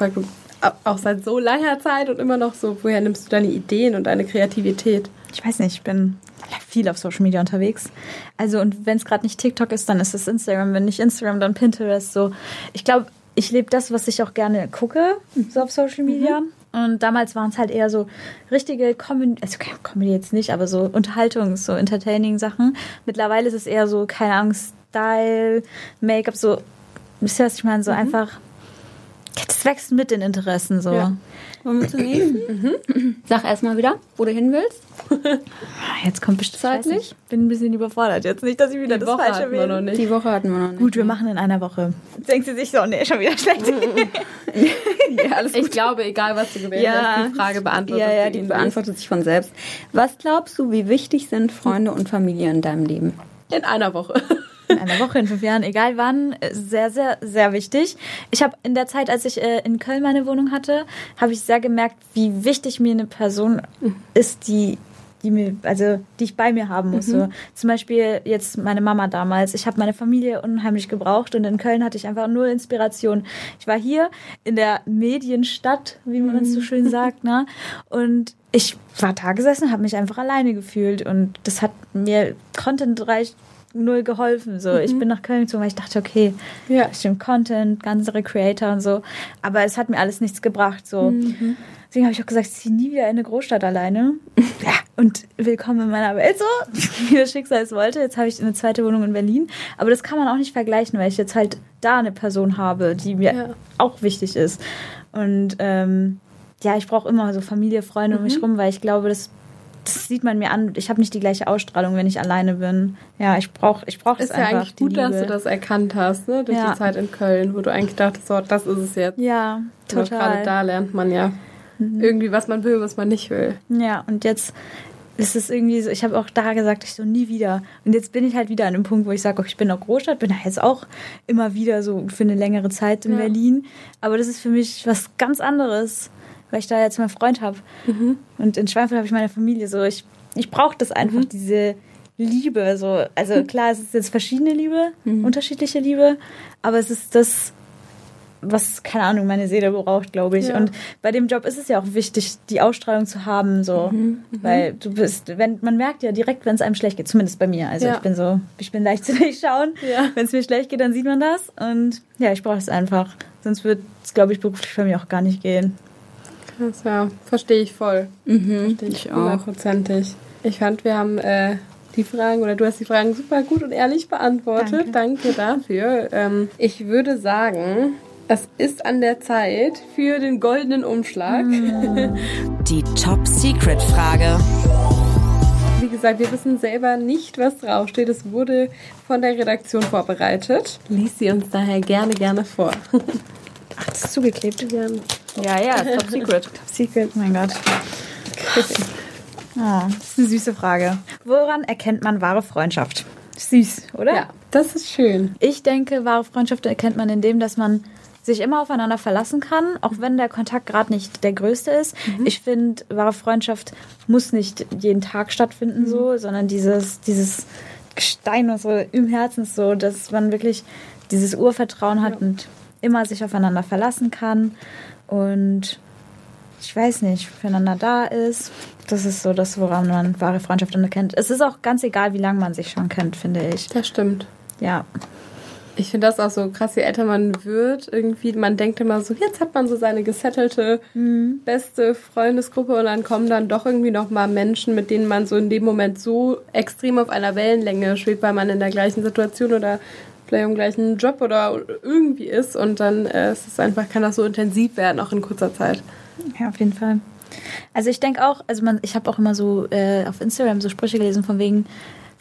auch seit so langer Zeit und immer noch so, woher nimmst du deine Ideen und deine Kreativität? Ich weiß nicht, ich bin viel auf Social Media unterwegs. Also und wenn es gerade nicht TikTok ist, dann ist es Instagram. Wenn nicht Instagram, dann Pinterest. So, ich glaube, ich lebe das, was ich auch gerne gucke, so auf Social Media. Mhm. Und damals waren es halt eher so richtige Comedy, also Comedy jetzt nicht, aber so Unterhaltungs-, so Entertaining-Sachen. Mittlerweile ist es eher so, keine Ahnung, Style, Make-up, so, wisst ihr, was ich meine? So mhm. einfach, das wächst mit den Interessen so. Ja. Wollen wir zum nächsten? mhm. Sag erstmal wieder, wo du hin willst. Jetzt kommt bestimmt zeitlich. Bin ein bisschen überfordert. Jetzt nicht, dass ich wieder die das Woche Falsche hatten wir noch nicht. Die Woche hatten wir noch nicht. Gut, wir machen in einer Woche. Denkt sie sich so, nee, schon wieder schlecht. ja, alles gut. Ich glaube, egal was du gewählt ja. hast, die Frage beantwortet Ja, ja, die beantwortet sich von selbst. Was glaubst du, wie wichtig sind Freunde und Familie in deinem Leben? In einer Woche in einer Woche, in fünf Jahren, egal wann, sehr, sehr, sehr wichtig. Ich habe in der Zeit, als ich äh, in Köln meine Wohnung hatte, habe ich sehr gemerkt, wie wichtig mir eine Person ist, die die mir, also die ich bei mir haben muss. Mhm. So. Zum Beispiel jetzt meine Mama damals. Ich habe meine Familie unheimlich gebraucht und in Köln hatte ich einfach null Inspiration. Ich war hier in der Medienstadt, wie man mhm. so schön sagt, ne? Und ich war da gesessen, habe mich einfach alleine gefühlt und das hat mir contentreich null geholfen. So, mhm. ich bin nach Köln gezogen, weil ich dachte, okay, ja. stimmt Content, ganz andere Creator und so. Aber es hat mir alles nichts gebracht. So. Mhm. Deswegen habe ich auch gesagt, ich ziehe nie wieder in eine Großstadt alleine. ja, und willkommen in meiner Welt so, wie das Schicksal es wollte. Jetzt habe ich eine zweite Wohnung in Berlin. Aber das kann man auch nicht vergleichen, weil ich jetzt halt da eine Person habe, die mir ja. auch wichtig ist. Und ähm, ja, ich brauche immer so Familie, Freunde mhm. um mich mhm. rum, weil ich glaube, das das sieht man mir an. Ich habe nicht die gleiche Ausstrahlung, wenn ich alleine bin. Ja, ich brauche ich brauch es einfach. Ist ja eigentlich gut, dass du das erkannt hast, ne? Durch ja. die Zeit in Köln, wo du eigentlich dachtest, so, das ist es jetzt. Ja, total. Gerade da lernt man ja mhm. irgendwie, was man will, was man nicht will. Ja, und jetzt ist es irgendwie so, ich habe auch da gesagt, ich so nie wieder. Und jetzt bin ich halt wieder an einem Punkt, wo ich sage, ich bin auch Großstadt, bin da jetzt auch immer wieder so für eine längere Zeit in ja. Berlin. Aber das ist für mich was ganz anderes weil ich da jetzt meinen Freund habe. Mhm. Und in Schweinfurt habe ich meine Familie. So, ich, ich brauche das einfach, mhm. diese Liebe. So. Also mhm. klar, es ist jetzt verschiedene Liebe, mhm. unterschiedliche Liebe, aber es ist das, was, keine Ahnung, meine Seele braucht, glaube ich. Ja. Und bei dem Job ist es ja auch wichtig, die Ausstrahlung zu haben, so. Mhm. mhm. Weil du bist, wenn, man merkt ja direkt, wenn es einem schlecht geht, zumindest bei mir. Also ja. ich bin so, ich bin leicht zu durchschauen. Ja. Wenn es mir schlecht geht, dann sieht man das. Und ja, ich brauche es einfach. Sonst wird es, glaube ich, beruflich bei mir auch gar nicht gehen. Das ja, verstehe ich voll. Mhm, verstehe ich hundertprozentig. Ich fand, wir haben äh, die Fragen oder du hast die Fragen super gut und ehrlich beantwortet. Danke, Danke dafür. Ähm, ich würde sagen, es ist an der Zeit für den goldenen Umschlag. Mm. Die Top Secret Frage. Wie gesagt, wir wissen selber nicht, was draufsteht. Es wurde von der Redaktion vorbereitet. Lies sie uns daher gerne, gerne vor. Ach, das ist zugeklebt. Gerne. Ja, ja, Top Secret. Top Secret, mein Gott. Oh, das ist eine süße Frage. Woran erkennt man wahre Freundschaft? Süß, oder? Ja, das ist schön. Ich denke, wahre Freundschaft erkennt man in dem, dass man sich immer aufeinander verlassen kann, auch wenn der Kontakt gerade nicht der größte ist. Mhm. Ich finde, wahre Freundschaft muss nicht jeden Tag stattfinden, mhm. so, sondern dieses, dieses Gestein so im Herzen so, dass man wirklich dieses Urvertrauen hat ja. und immer sich aufeinander verlassen kann und ich weiß nicht, füreinander da ist. Das ist so das, woran man wahre Freundschaft erkennt. Es ist auch ganz egal, wie lange man sich schon kennt, finde ich. Das stimmt. Ja. Ich finde das auch so krass, je älter man wird, irgendwie, man denkt immer so, jetzt hat man so seine gesettelte, beste Freundesgruppe und dann kommen dann doch irgendwie nochmal Menschen, mit denen man so in dem Moment so extrem auf einer Wellenlänge schwebt, weil man in der gleichen Situation oder vielleicht im gleichen Job oder irgendwie ist und dann äh, ist es einfach, kann das so intensiv werden, auch in kurzer Zeit. Ja, auf jeden Fall. Also ich denke auch, also man, ich habe auch immer so äh, auf Instagram so Sprüche gelesen von wegen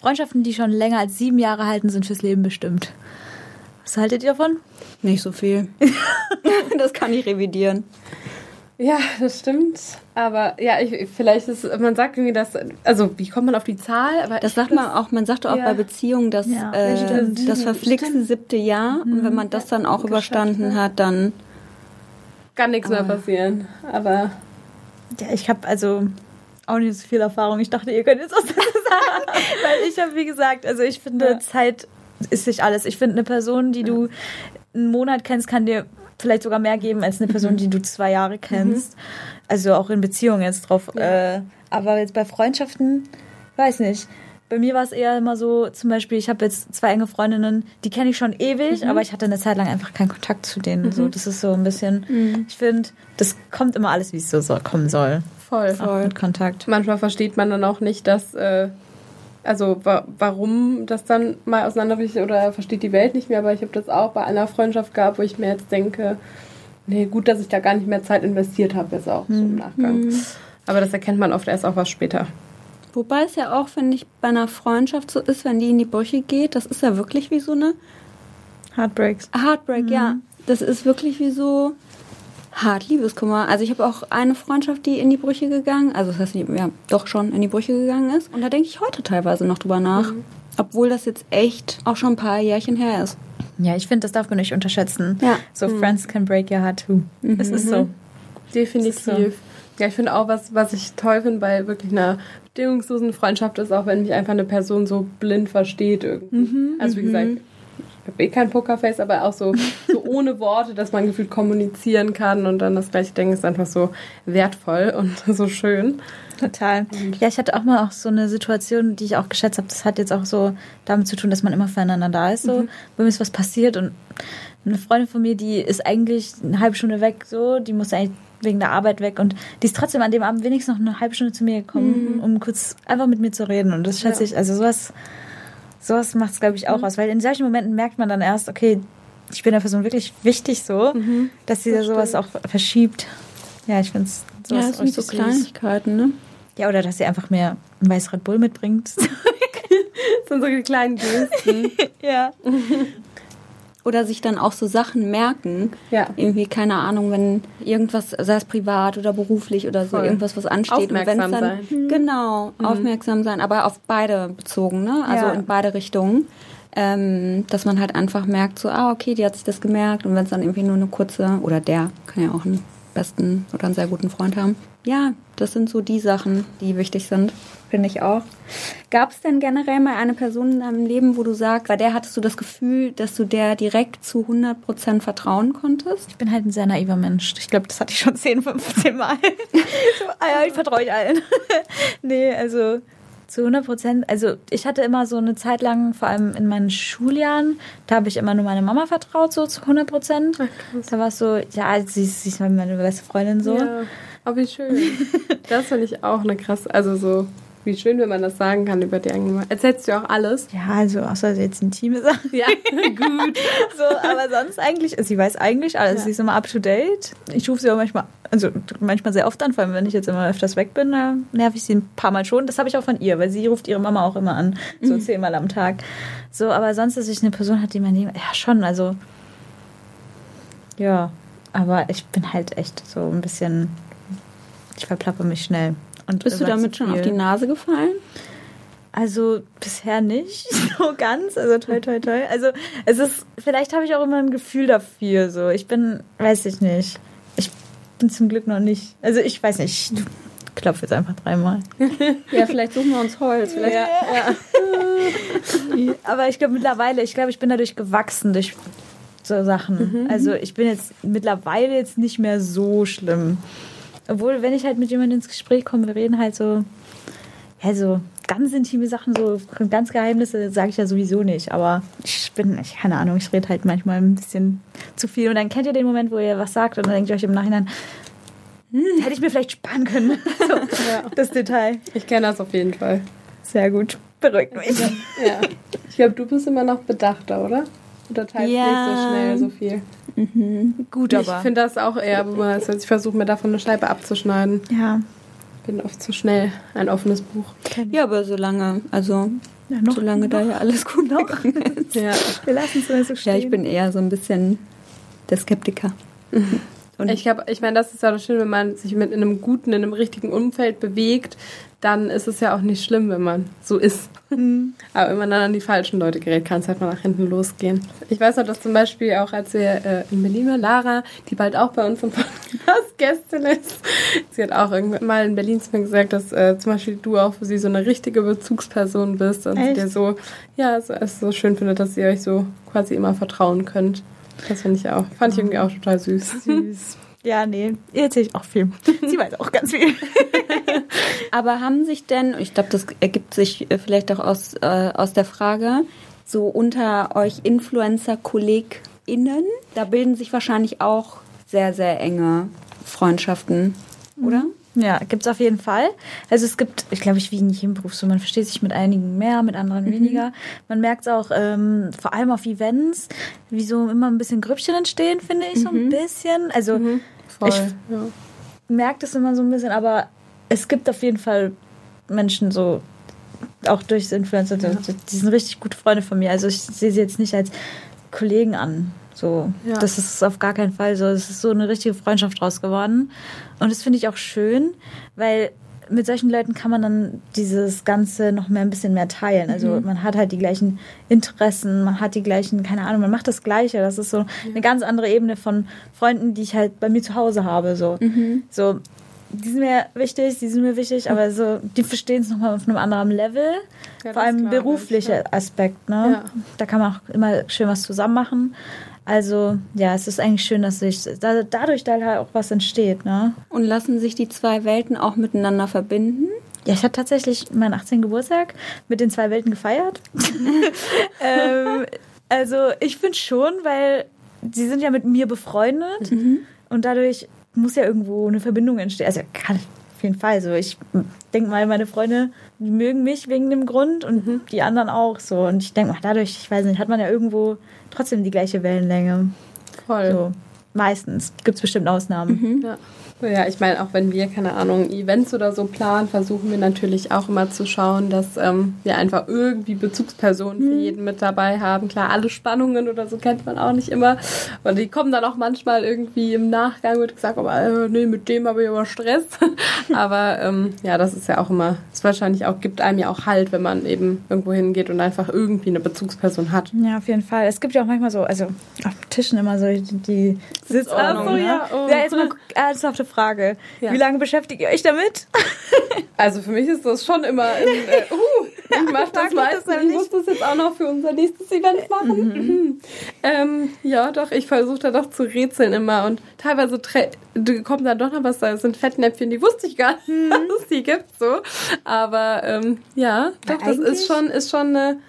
Freundschaften, die schon länger als sieben Jahre halten, sind fürs Leben bestimmt. Was haltet ihr davon? Nicht so viel. das kann ich revidieren. Ja, das stimmt. Aber ja, ich, vielleicht ist, man sagt irgendwie, dass, also wie kommt man auf die Zahl? Aber Das sagt man auch, man sagt auch Ja. bei Beziehungen, dass Ja, äh, stimmt. das verflixte siebte Jahr und wenn man das dann auch überstanden hat, dann kann nichts mehr passieren. Aber Ja, ich habe also auch nicht so viel Erfahrung. Ich dachte, ihr könnt jetzt was sagen. Weil ich habe, wie gesagt, also ich finde, Ja. Zeit ist nicht alles. Ich finde, eine Person, die du einen Monat kennst, kann dir vielleicht sogar mehr geben als eine Person, die du zwei Jahre kennst. Also auch in Beziehungen jetzt drauf. Äh, aber jetzt bei Freundschaften, weiß nicht. Bei mir war es eher immer so, zum Beispiel, ich habe jetzt zwei enge Freundinnen, die kenne ich schon ewig, aber ich hatte eine Zeit lang einfach keinen Kontakt zu denen. So, das ist so ein bisschen, ich finde, das kommt immer alles, wie es so soll, kommen soll. voll. Auch mit Kontakt. Manchmal versteht man dann auch nicht, dass, äh, also wa warum das dann mal auseinanderbricht oder versteht die Welt nicht mehr. Aber ich habe das auch bei einer Freundschaft gehabt, wo ich mir jetzt denke, nee, gut, dass ich da gar nicht mehr Zeit investiert habe, jetzt auch so im Nachgang. Aber das erkennt man oft erst auch was später. Wobei es ja auch, finde ich, bei einer Freundschaft so ist, wenn die in die Brüche geht, das ist ja wirklich wie so eine Heartbreaks. Heartbreak, ja. Das ist wirklich wie so hart Liebeskummer. Also ich habe auch eine Freundschaft, die in die Brüche gegangen, also das heißt, die, ja, doch schon in die Brüche gegangen ist. Und da denke ich heute teilweise noch drüber nach. Obwohl das jetzt echt auch schon ein paar Jährchen her ist. Ja, ich finde, das darf man nicht unterschätzen. Ja. So, Friends can break your heart too. Es ist so. Definitiv. Ist so. Ja, ich finde auch, was, was ich toll finde bei wirklich einer bedingungslosen Freundschaft ist auch, wenn mich einfach eine Person so blind versteht irgendwie. also wie gesagt, ich habe eh kein Pokerface, aber auch so, so ohne Worte, dass man gefühlt kommunizieren kann und dann das gleiche Denken ist einfach so wertvoll und so schön. Total. Ja, ich hatte auch mal auch so eine Situation, die ich auch geschätzt habe. Das hat jetzt auch so damit zu tun, dass man immer füreinander da ist. So, wenn mir ist was passiert und eine Freundin von mir, die ist eigentlich eine halbe Stunde weg, so, die muss eigentlich wegen der Arbeit weg und die ist trotzdem an dem Abend wenigstens noch eine halbe Stunde zu mir gekommen, um kurz einfach mit mir zu reden. Und das schätze Ja. ich, also sowas, sowas macht es, glaube ich, auch aus, weil in solchen Momenten merkt man dann erst, okay, ich bin der Person wirklich wichtig so, dass sie da Das sowas auch verschiebt. Ja, ich finde es ja, das sind so Kleinigkeiten, ne? ja, oder dass sie einfach mehr ein weißes Red Bull mitbringt. Das sind so die kleinen Gesten. ja. Oder sich dann auch so Sachen merken. Ja. Irgendwie, keine Ahnung, wenn irgendwas, sei es privat oder beruflich oder so, Voll. irgendwas, was ansteht. Aufmerksam dann, sein. Genau, aufmerksam sein, aber auf beide bezogen, ne? Also Ja. in beide Richtungen. Ähm, dass man halt einfach merkt, so, ah, okay, die hat sich das gemerkt. Und wenn es dann irgendwie nur eine kurze, oder der kann ja auch einen besten oder einen sehr guten Freund haben. Ja, das sind so die Sachen, die wichtig sind, finde ich auch. Gab es denn generell mal eine Person in deinem Leben, wo du sagst, bei der hattest du das Gefühl, dass du der direkt zu 100% vertrauen konntest? Ich bin halt ein sehr naiver Mensch. Ich glaube, das hatte ich schon 10, 15 Mal. so, ah ja, ich vertraue euch allen. nee, also zu 100 Prozent. Also ich hatte immer so eine Zeit lang, vor allem in meinen Schuljahren, da habe ich immer nur meine Mama vertraut, so zu 100 Prozent. Da war es so, ja, sie ist, sie ist meine beste Freundin so. Ja, aber wie schön. Das finde ich auch eine krasse, also so, wie schön, wenn man das sagen kann über die eigene. Erzählst du auch alles? Ja, also außer jetzt intime Sachen. Ja, gut. So, aber sonst eigentlich, sie weiß eigentlich alles. Sie ist immer up to date. Ich rufe sie auch manchmal, also manchmal sehr oft an, vor allem wenn ich jetzt immer öfters weg bin, da nerv ich sie ein paar Mal schon. Das habe ich auch von ihr, weil sie ruft ihre Mama auch immer an, so zehnmal am Tag. So, aber sonst, dass ich eine Person hat, die Leben, ja schon, also ja, aber ich bin halt echt so ein bisschen, ich verplappe mich schnell. Und Bist du damit schon auf die Nase gefallen? Also bisher nicht so ganz, also toll, toll, toll. Also es ist, vielleicht habe ich auch immer ein Gefühl dafür. So, ich bin, weiß ich nicht. Ich bin zum Glück noch nicht. Also ich weiß nicht. Ich klopfe jetzt einfach dreimal. Ja, vielleicht suchen wir uns Holz. Vielleicht, Ja. Aber ich glaube mittlerweile, ich glaube, ich bin dadurch gewachsen durch so Sachen. Also ich bin jetzt mittlerweile jetzt nicht mehr so schlimm. Obwohl, wenn ich halt mit jemandem ins Gespräch komme, wir reden halt so, ja, so ganz intime Sachen, so ganz Geheimnisse sage ich ja sowieso nicht. Aber ich bin, ich, keine Ahnung, ich rede halt manchmal ein bisschen zu viel. Und dann kennt ihr den Moment, wo ihr was sagt und dann denkt ihr euch im Nachhinein, hm, hätte ich mir vielleicht sparen können. So, Ja. das Detail. Ich kenne das auf jeden Fall. Sehr gut. Beruhigt mich. Ja. Ich glaube, du bist immer noch bedachter, oder? Oder teilst Ja. nicht so schnell so viel. Gut, Ich aber. finde das auch eher, wo man- also ich versuche mir davon eine Scheibe abzuschneiden. ja, Bin oft zu schnell. Ein offenes Buch. Ja, aber solange, also ja, noch. solange da ja alles gut noch. Ja. Wir lassen es mal so stehen. Ja, ich bin eher so ein bisschen der Skeptiker. Und Ich glaube, ich meine, das ist ja das Schöne, wenn man sich mit in einem guten, in einem richtigen Umfeld bewegt, dann ist es ja auch nicht schlimm, wenn man so ist. Aber wenn man dann an die falschen Leute gerät, kann es halt mal nach hinten losgehen. Ich weiß noch, dass zum Beispiel auch, als wir äh, in Berlin waren, Lara, die bald auch bei uns im Podcast Gästin ist, sie hat auch irgendwann mal in Berlin zu mir gesagt, dass äh, zum Beispiel du auch für sie so eine richtige Bezugsperson bist und sie Echt? dir so, ja, so, es so schön findet, dass ihr euch so quasi immer vertrauen könnt. Das finde ich auch, fand ich irgendwie auch total süß. süß. Ja, nee, ihr erzähle ich auch viel. Sie weiß auch ganz viel. Aber haben sich denn, ich glaube, das ergibt sich äh, vielleicht auch aus, äh, aus der Frage, so unter euch Influencer-KollegInnen, da bilden sich wahrscheinlich auch sehr, sehr enge Freundschaften, oder? Ja, gibt's auf jeden Fall. Also es gibt, ich glaube, ich wie in jedem Beruf so, man versteht sich mit einigen mehr, mit anderen weniger. Man merkt es auch ähm, vor allem auf Events, wie so immer ein bisschen Grüppchen entstehen, finde ich, so ein bisschen. Also Voll. Ich- ja. merkt es immer so ein bisschen, aber es gibt auf jeden Fall Menschen so, auch durchs Influencer, die, die sind richtig gute Freunde von mir. Also ich sehe sie jetzt nicht als Kollegen an. So, Ja. das ist auf gar keinen Fall so. Es ist so eine richtige Freundschaft draus geworden. Und das finde ich auch schön, weil mit solchen Leuten kann man dann dieses Ganze noch mehr ein bisschen mehr teilen. Also man hat halt die gleichen Interessen, man hat die gleichen, keine Ahnung, man macht das Gleiche. Das ist so eine ganz andere Ebene von Freunden, die ich halt bei mir zu Hause habe. So, so die sind mir wichtig, die sind mir wichtig, aber so, die verstehen es nochmal auf einem anderen Level. Ja, Vor allem beruflicher ja. Aspekt, ne? Ja. Da kann man auch immer schön was zusammen machen. Also, ja, es ist eigentlich schön, dass sich da, dadurch da halt auch was entsteht, ne? Und lassen sich die zwei Welten auch miteinander verbinden? Ja, ich habe tatsächlich meinen 18. Geburtstag mit den zwei Welten gefeiert. ähm, also ich finde schon, weil sie sind ja mit mir befreundet und dadurch muss ja irgendwo eine Verbindung entstehen. Also kann auf jeden Fall so. Ich denke mal, meine Freunde die mögen mich wegen dem Grund und die anderen auch so. Und ich denke mal, dadurch, ich weiß nicht, hat man ja irgendwo trotzdem die gleiche Wellenlänge. Voll. So. Meistens. Gibt es bestimmt Ausnahmen. Ja. Ja, ich meine, auch wenn wir, keine Ahnung, Events oder so planen, versuchen wir natürlich auch immer zu schauen, dass ähm, wir einfach irgendwie Bezugspersonen für jeden mit dabei haben. Klar, alle Spannungen oder so kennt man auch nicht immer. Und die kommen dann auch manchmal irgendwie im Nachgang, wird gesagt, aber äh, nee, mit dem habe ich aber Stress. aber ähm, ja, das ist ja auch immer, es wahrscheinlich auch, gibt einem ja auch Halt, wenn man eben irgendwo hingeht und einfach irgendwie eine Bezugsperson hat. Ja, auf jeden Fall. Es gibt ja auch manchmal so, also auf Tischen immer so die, die Sitzordnung. Ach so, ne? ja, oh. ja, jetzt mal ernsthafte Frage. Ja. Wie lange beschäftigt ihr euch damit? Also für mich ist das schon immer ein, äh, uh, ich mach das mich das meistens. Ich muss das jetzt auch noch für unser nächstes Event machen. Mhm. Ähm, ja, doch, ich versuche da doch zu rätseln immer und teilweise kommt da doch noch was, da sind Fettnäpfchen, die wusste ich gar nicht, dass es die gibt, so. Aber ähm, ja, doch, das ist schon, ist schon eine,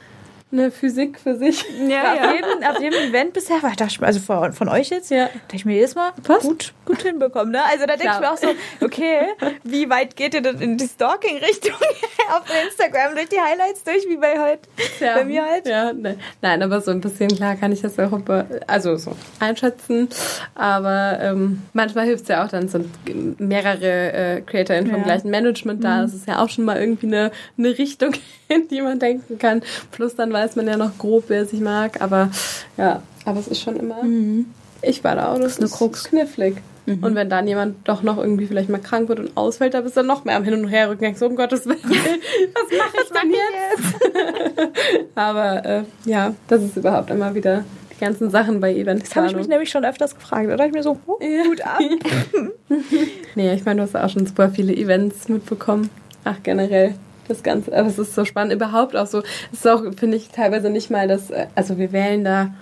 eine Physik für sich. Ja, Auf, jedem, auf jedem Event bisher, war das, also von, von euch jetzt, Ja. dachte ich mir jedes Mal gut, gut hinbekommen. Ne? Also da denke ich mir auch so, okay, wie weit geht ihr denn in die Stalking-Richtung auf Instagram durch die Highlights durch, wie bei heute? Ja. Bei mir halt. Ja, ne. Nein, aber so ein bisschen klar kann ich das auch über, also so einschätzen. Aber ähm, manchmal hilft es ja auch, dann sind mehrere äh, CreatorInnen vom Ja. gleichen Management da. Das ist ja auch schon mal irgendwie eine, eine Richtung, in die man denken kann. Plus dann weiß man ja noch grob, wer sich mag. Aber ja, aber es ist schon immer. Ich war da auch, das, eine ist Krux. knifflig. Und wenn dann jemand doch noch irgendwie vielleicht mal krank wird und ausfällt, da bist du noch mehr am Hin und Her rücken. So, um Gottes Willen, was mache ich denn jetzt? Aber äh, ja, das ist überhaupt immer wieder die ganzen Sachen bei Das habe ich mich nämlich schon öfters gefragt. Da dachte ich mir so, oh, Ja. gut ab. Nee, ich meine, du hast auch schon super viele Events mitbekommen. Ach, generell. Das Ganze, aber es ist so spannend. Überhaupt auch so. Es ist auch, finde ich, teilweise nicht mal das, äh, also wir wählen da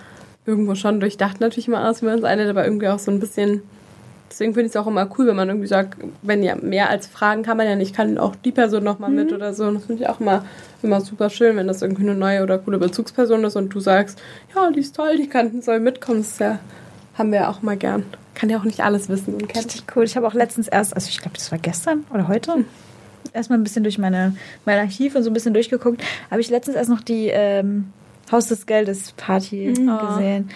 irgendwo schon durchdacht natürlich mal aus, wie wir uns eine, aber irgendwie auch so ein bisschen Deswegen finde ich es auch immer cool, wenn man irgendwie sagt, wenn ja mehr als Fragen kann man ja nicht, kann auch die Person nochmal mit oder so. Und das finde ich auch immer, immer super schön, wenn das irgendwie eine neue oder coole Bezugsperson ist und du sagst, ja, die ist toll, die kann, soll mitkommen. Das ist ja, haben wir ja auch mal gern. Kann ja auch nicht alles wissen und kennen. Richtig cool. Ich habe auch letztens erst, also ich glaube, das war gestern oder heute, erstmal ein bisschen durch meine, mein Archiv und so ein bisschen durchgeguckt. Habe ich letztens erst noch die ähm, Haus des Geldes Party gesehen.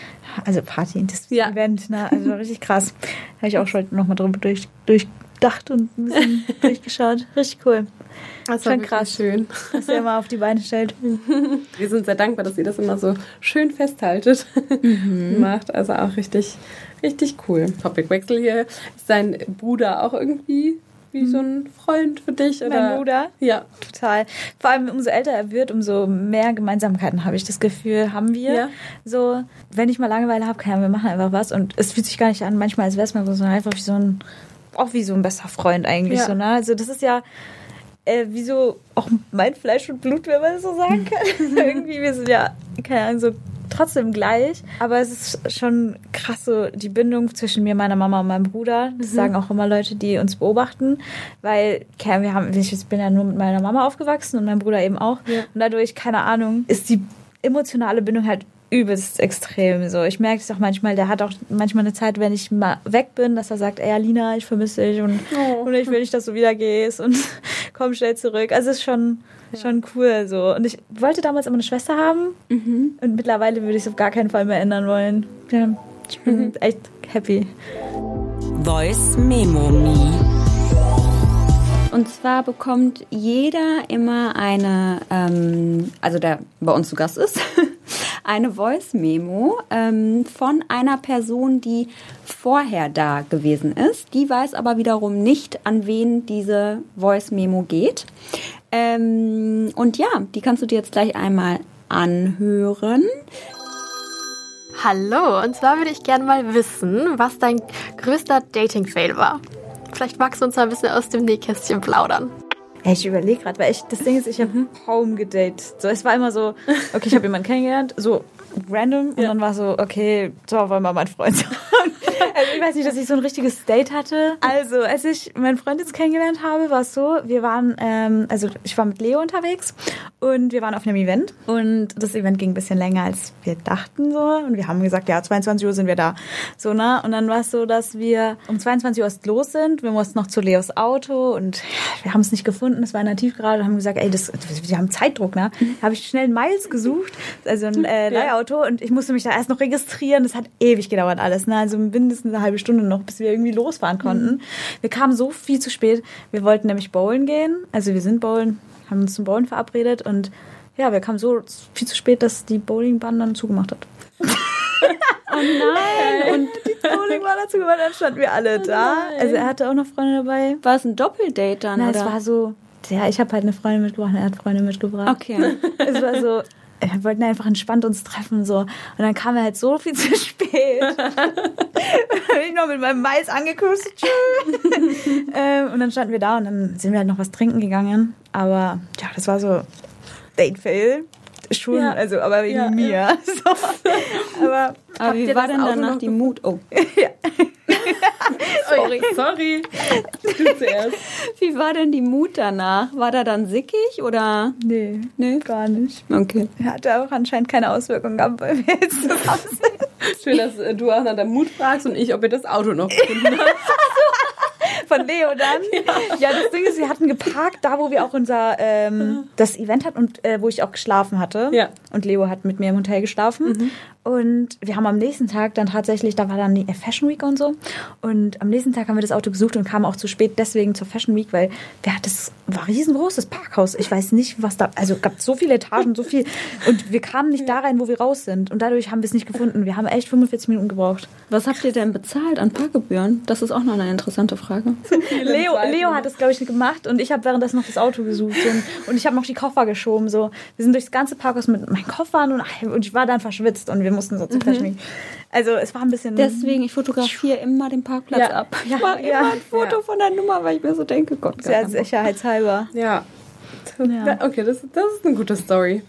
Also Party, das Ja. Event, ne? Also richtig krass. Habe ich auch schon nochmal drüber durch, durchdacht und ein bisschen durchgeschaut. Richtig cool. Das war krass. krass schön. Was er immer auf die Beine stellt. Wir sind sehr dankbar, dass ihr das immer so schön festhaltet. Macht also auch richtig, richtig cool. Topicwechsel hier. Ist dein Bruder auch irgendwie wie so ein Freund für dich? Oder? Mein Bruder? Ja. Total. Vor allem, umso älter er wird, umso mehr Gemeinsamkeiten habe ich das Gefühl, haben wir. Ja. So, wenn ich mal Langeweile habe, kann wir machen einfach was. Und es fühlt sich gar nicht an, manchmal als wäre es mal so, sondern einfach wie so ein, auch wie so ein bester Freund eigentlich. Ja. So, ne? Also, das ist ja äh, wie so auch mein Fleisch und Blut, wenn man das so sagen kann. Irgendwie, wir sind ja, keine Ahnung, so trotzdem gleich. Aber es ist schon krass, so die Bindung zwischen mir, meiner Mama und meinem Bruder. Das sagen auch immer Leute, die uns beobachten. Weil, Kern, wir haben, ich bin ja nur mit meiner Mama aufgewachsen und mein Bruder eben auch. Und dadurch, keine Ahnung, ist die emotionale Bindung halt übelst extrem. So, ich merke es auch manchmal, der hat auch manchmal eine Zeit, wenn ich mal weg bin, dass er sagt, ey Alina, ich vermisse dich und, und ich will nicht, dass du wieder gehst und komm schnell zurück. Also es ist schon, schon cool so. Und ich wollte damals immer eine Schwester haben und mittlerweile würde ich es auf gar keinen Fall mehr ändern wollen. Ja, ich bin echt happy. Voice Memo Me. Und zwar bekommt jeder immer eine, ähm, also der bei uns zu Gast ist, eine Voice-Memo ähm, von einer Person, die vorher da gewesen ist. Die weiß aber wiederum nicht, an wen diese Voice-Memo geht. Ähm, und ja, die kannst du dir jetzt gleich einmal anhören. Hallo, und zwar würde ich gerne mal wissen, was dein größter Dating-Fail war. Vielleicht magst du uns mal ein bisschen aus dem Nähkästchen plaudern. Ich überlege gerade, weil ich das Ding ist, ich habe kaum gedatet. So, es war immer so, okay, ich habe jemanden kennengelernt, so random und dann war so, okay, so wollen wir mein Freund sein. Also ich weiß nicht, dass ich so ein richtiges Date hatte. Also, als ich meinen Freund jetzt kennengelernt habe, war es so, wir waren, ähm, also ich war mit Leo unterwegs und wir waren auf einem Event und das Event ging ein bisschen länger, als wir dachten so und wir haben gesagt, ja, 22 Uhr sind wir da. So, ne? Und dann war es so, dass wir um 22 Uhr erst los sind. Wir mussten noch zu Leos Auto und ja, wir haben es nicht gefunden. Es war in der Tiefgarage und haben gesagt, ey, das, wir haben Zeitdruck, ne? Da habe ich schnell Miles gesucht, also ein äh, Leihauto und ich musste mich da erst noch registrieren. Das hat ewig gedauert alles, ne? Also mindestens eine halbe Stunde noch, bis wir irgendwie losfahren konnten. Wir kamen so viel zu spät. Wir wollten nämlich bowlen gehen. Also wir sind bowlen, haben uns zum Bowlen verabredet und ja, wir kamen so viel zu spät, dass die Bowlingbahn dann zugemacht hat. Oh nein! Und Die Bowlingbahn hat zugemacht, dann standen wir alle da. Also er hatte auch noch Freunde dabei. war es ein Doppeldate dann? Nein, oder? es war so, ja, ich habe halt eine Freundin mitgebracht er hat Freunde mitgebracht. Okay. Es war so, wir wollten einfach entspannt uns treffen so und dann kam er halt so viel zu spät. und dann bin ich noch mit meinem Mais angekusst. ähm, und dann standen wir da und dann sind wir halt noch was trinken gegangen. Aber ja, das war so Date Fail. Schon, Ja. also aber wegen Ja, mir. So. Aber Aber wie war denn danach die Mut? Oh. Sorry. Sorry. Du zuerst. Wie war denn die Mut danach? War da dann sickig oder? Nee, Nee. gar nicht. Okay. Hatte auch anscheinend keine Auswirkungen gehabt, weil wir jetzt zusammen sind. Schön, dass äh, du auch nach der Mut fragst und ich, ob ihr das Auto noch gefunden habt. Von Leo dann. Ja. das Ding ist, wir hatten geparkt, da wo wir auch unser ähm, das Event hatten und äh, wo ich auch geschlafen hatte. Ja. Und Leo hat mit mir im Hotel geschlafen. Und wir haben am nächsten Tag dann tatsächlich, da war dann die Fashion Week und so. Und am nächsten Tag haben wir das Auto gesucht und kamen auch zu spät deswegen zur Fashion Week, weil hatten das war riesengroß, das Parkhaus. Ich weiß nicht, was da, also gab so viele Etagen, so viel. Und wir kamen nicht da rein, wo wir raus sind. Und dadurch haben wir es nicht gefunden. Wir haben echt 45 Minuten gebraucht. Was habt ihr denn bezahlt an Parkgebühren? Das ist auch noch eine interessante Frage. Leo, Leo hat das, glaube ich, gemacht und ich habe währenddessen noch das Auto gesucht und, und ich habe noch die Koffer geschoben. So. Wir sind durchs ganze Parkhaus mit meinen Koffern und, und ich war dann verschwitzt und wir mussten so Fashion Week. Also es war ein bisschen... Deswegen, ich fotografiere immer den Parkplatz Ja. ab. Ich Ja, mache ja. immer ein Foto Ja. von der Nummer, weil ich mir so denke, Gott, sehr sicherheitshalber. Ja. Ja. Okay, das, das ist eine gute Story.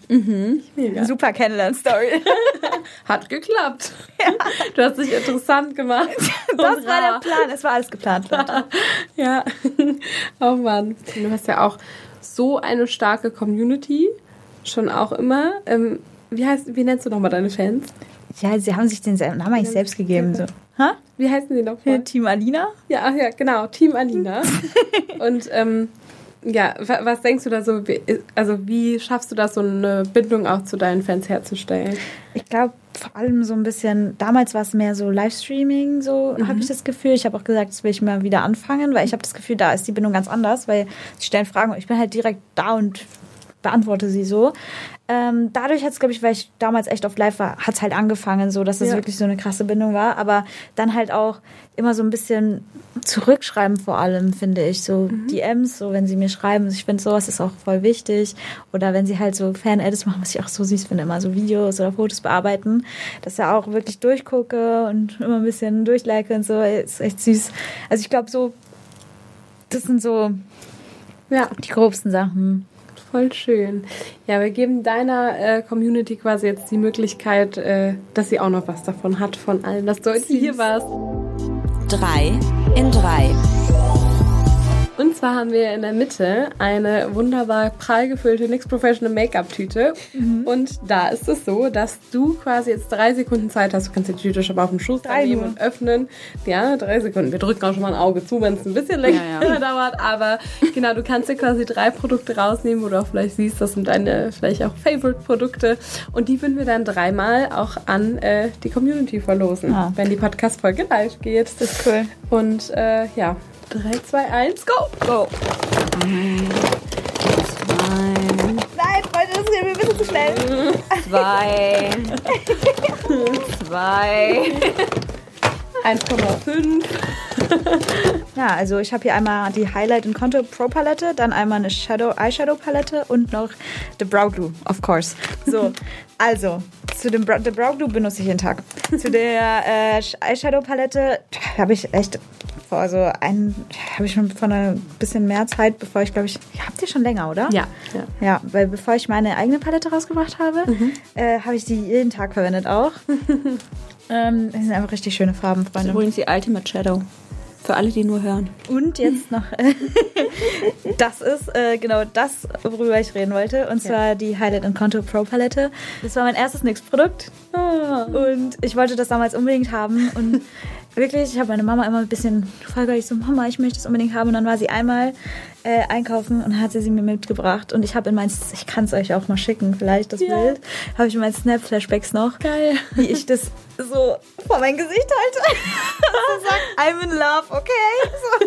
Mega. Super Kennenlern-Story. Hat geklappt. Du hast dich interessant gemacht. Das Und war rar. der Plan. Es war alles geplant, Leute. Ja. Oh Mann. Du hast ja auch so eine starke Community. Schon auch immer. Ähm, wie heißt, wie nennst du nochmal deine Fans? Ja, sie haben sich den Namen eigentlich selbst gegeben. So. Ha? Wie heißen die nochmal? Team Alina? Ja, ja, genau. Team Alina. Und ähm, ja, wa- was denkst du da so? wie- Also wie schaffst du das, so eine Bindung auch zu deinen Fans herzustellen? Ich glaube, vor allem so ein bisschen, damals war es mehr so Livestreaming, so habe ich das Gefühl. Ich habe auch gesagt, das will ich mal wieder anfangen, weil ich habe das Gefühl, da ist die Bindung ganz anders, weil sie stellen Fragen und ich bin halt direkt da und beantworte sie so. Ähm, dadurch hat es, glaube ich, weil ich damals echt auf live war, hat es halt angefangen, so dass es Ja. wirklich so eine krasse Bindung war. Aber dann halt auch immer so ein bisschen zurückschreiben vor allem, finde ich. So DMs, so wenn sie mir schreiben. Ich finde, sowas ist auch voll wichtig. Oder wenn sie halt so Fan-Edits machen, was ich auch so süß finde, immer so Videos oder Fotos bearbeiten, dass ich auch wirklich durchgucke und immer ein bisschen durchlike und so. Ist echt süß. Also ich glaube so, das sind so Ja, die grobsten Sachen. Voll schön. Ja, wir geben deiner äh, Community quasi jetzt die Möglichkeit, äh, dass sie auch noch was davon hat, von allem, dass du heute hier warst. Drei in drei. Und zwar haben wir in der Mitte eine wunderbar prall gefüllte NYX Professional Make-up-Tüte. Und da ist es so, dass du quasi jetzt drei Sekunden Zeit hast. Du kannst die Tüte schon mal auf den Schoß nehmen und öffnen. Ja, drei Sekunden. Wir drücken auch schon mal ein Auge zu, wenn es ein bisschen länger dauert. Aber genau, du kannst dir quasi drei Produkte rausnehmen, wo du auch vielleicht siehst, das sind deine vielleicht auch Favorite-Produkte. Und die würden wir dann dreimal auch an äh, die Community verlosen, Ah. wenn die Podcast-Folge live geht. Das ist cool. Und äh, ja, 3, 2, 1, go! Go. Ein, Nein, Freunde, das geht mir ein bisschen zu schnell. zwei, zwei. 1,5. Ja, also ich habe hier einmal die Highlight und Contour Pro Palette, dann einmal eine Shadow Eyeshadow Palette und noch The Brow Glue, of course. So, also zu dem The Brow Glue benutze ich jeden Tag. Zu der äh, Eyeshadow Palette habe ich echt vor so ein habe ich schon vor einer bisschen mehr Zeit, bevor ich glaube ich, habt ihr schon länger, oder? Ja, ja. Ja, weil bevor ich meine eigene Palette rausgebracht habe, äh, habe ich die jeden Tag verwendet auch. ähm, das sind einfach richtig schöne Farben, Das ist Freunde. übrigens die Ultimate Shadow. Für alle, die nur hören. Und jetzt noch, das ist äh, genau das, worüber ich reden wollte. Und zwar die Highlight and Contour Pro Palette. Das war mein erstes NYX-Produkt. Und ich wollte das damals unbedingt haben. Und wirklich, ich habe meine Mama immer ein bisschen gefragt, ich so, Mama, ich möchte das unbedingt haben. Und dann war sie einmal äh, einkaufen und hat sie sie mir mitgebracht. Und ich habe in meinen, ich kann es euch auch mal schicken, vielleicht das Bild, habe ich in meinen Snap-Flashbacks noch, Geil. wie ich das so vor mein Gesicht halte. so sagt, I'm in love, okay?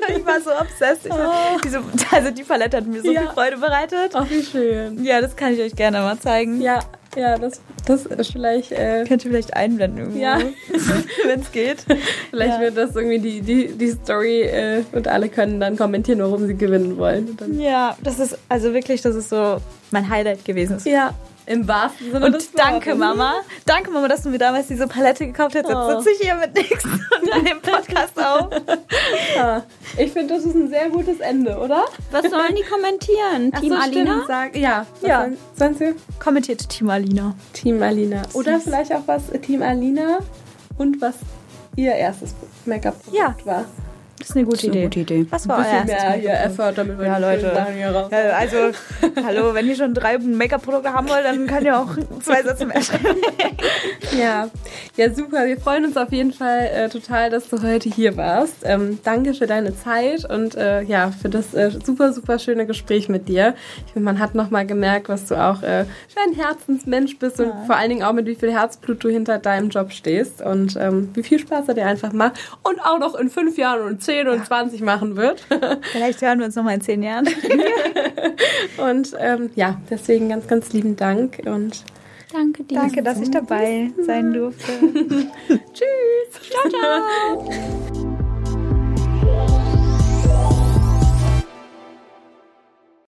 So, ich war so obsessed. Ich war, diese, also die Palette hat mir so Ja. viel Freude bereitet. Ach, wie schön. Ja, das kann ich euch gerne mal zeigen. Ja, ja, das, das ist vielleicht, äh, Könnt ihr vielleicht einblenden irgendwo, Ja. wenn es geht. vielleicht Ja. wird das irgendwie die, die, die Story äh, und alle können dann kommentieren, warum sie gewinnen wollen. Ja, das ist also wirklich, das ist so mein Highlight gewesen. ja, im wahrsten Sinne Und des danke, Wortes. Mama. Danke, Mama, dass du mir damals diese Palette gekauft hast. Jetzt Oh. sitze ich hier mit nichts und nehme den Podcast auf. Ja. Ich finde, das ist ein sehr gutes Ende, oder? Was sollen die kommentieren? Team so, Alina? stimmt, Sag, ja, Ja. sie? Kommentiert Team Alina. Team Alina. Oder vielleicht auch was äh, Team Alina und was ihr erstes Make-up-Produkt Ja. war. Das ist eine gute ist eine Idee. gute Idee. Was war euer mehr hier? Effort, damit wir Ja, Leute. Sachen hier raus. Ja, also, hallo, wenn ihr schon drei Make-up-Produkte haben wollt, dann könnt ihr auch zwei Sätze mehr schreiben. Ja, ja, super. Wir freuen uns auf jeden Fall äh, total, dass du heute hier warst. Ähm, danke für deine Zeit und äh, ja, für das äh, super, super schöne Gespräch mit dir. Ich finde, man hat nochmal gemerkt, was du auch äh, für ein Herzensmensch bist und vor allen Dingen auch mit wie viel Herzblut du hinter deinem Job stehst und ähm, wie viel Spaß er dir einfach macht und auch noch in fünf Jahren und zehn und zwanzig machen wird. Vielleicht hören wir uns nochmal in zehn Jahren. und ähm, ja, deswegen ganz, ganz lieben Dank und Danke dir. Danke, dass ich dabei sein durfte. tschüss. Ciao, ciao.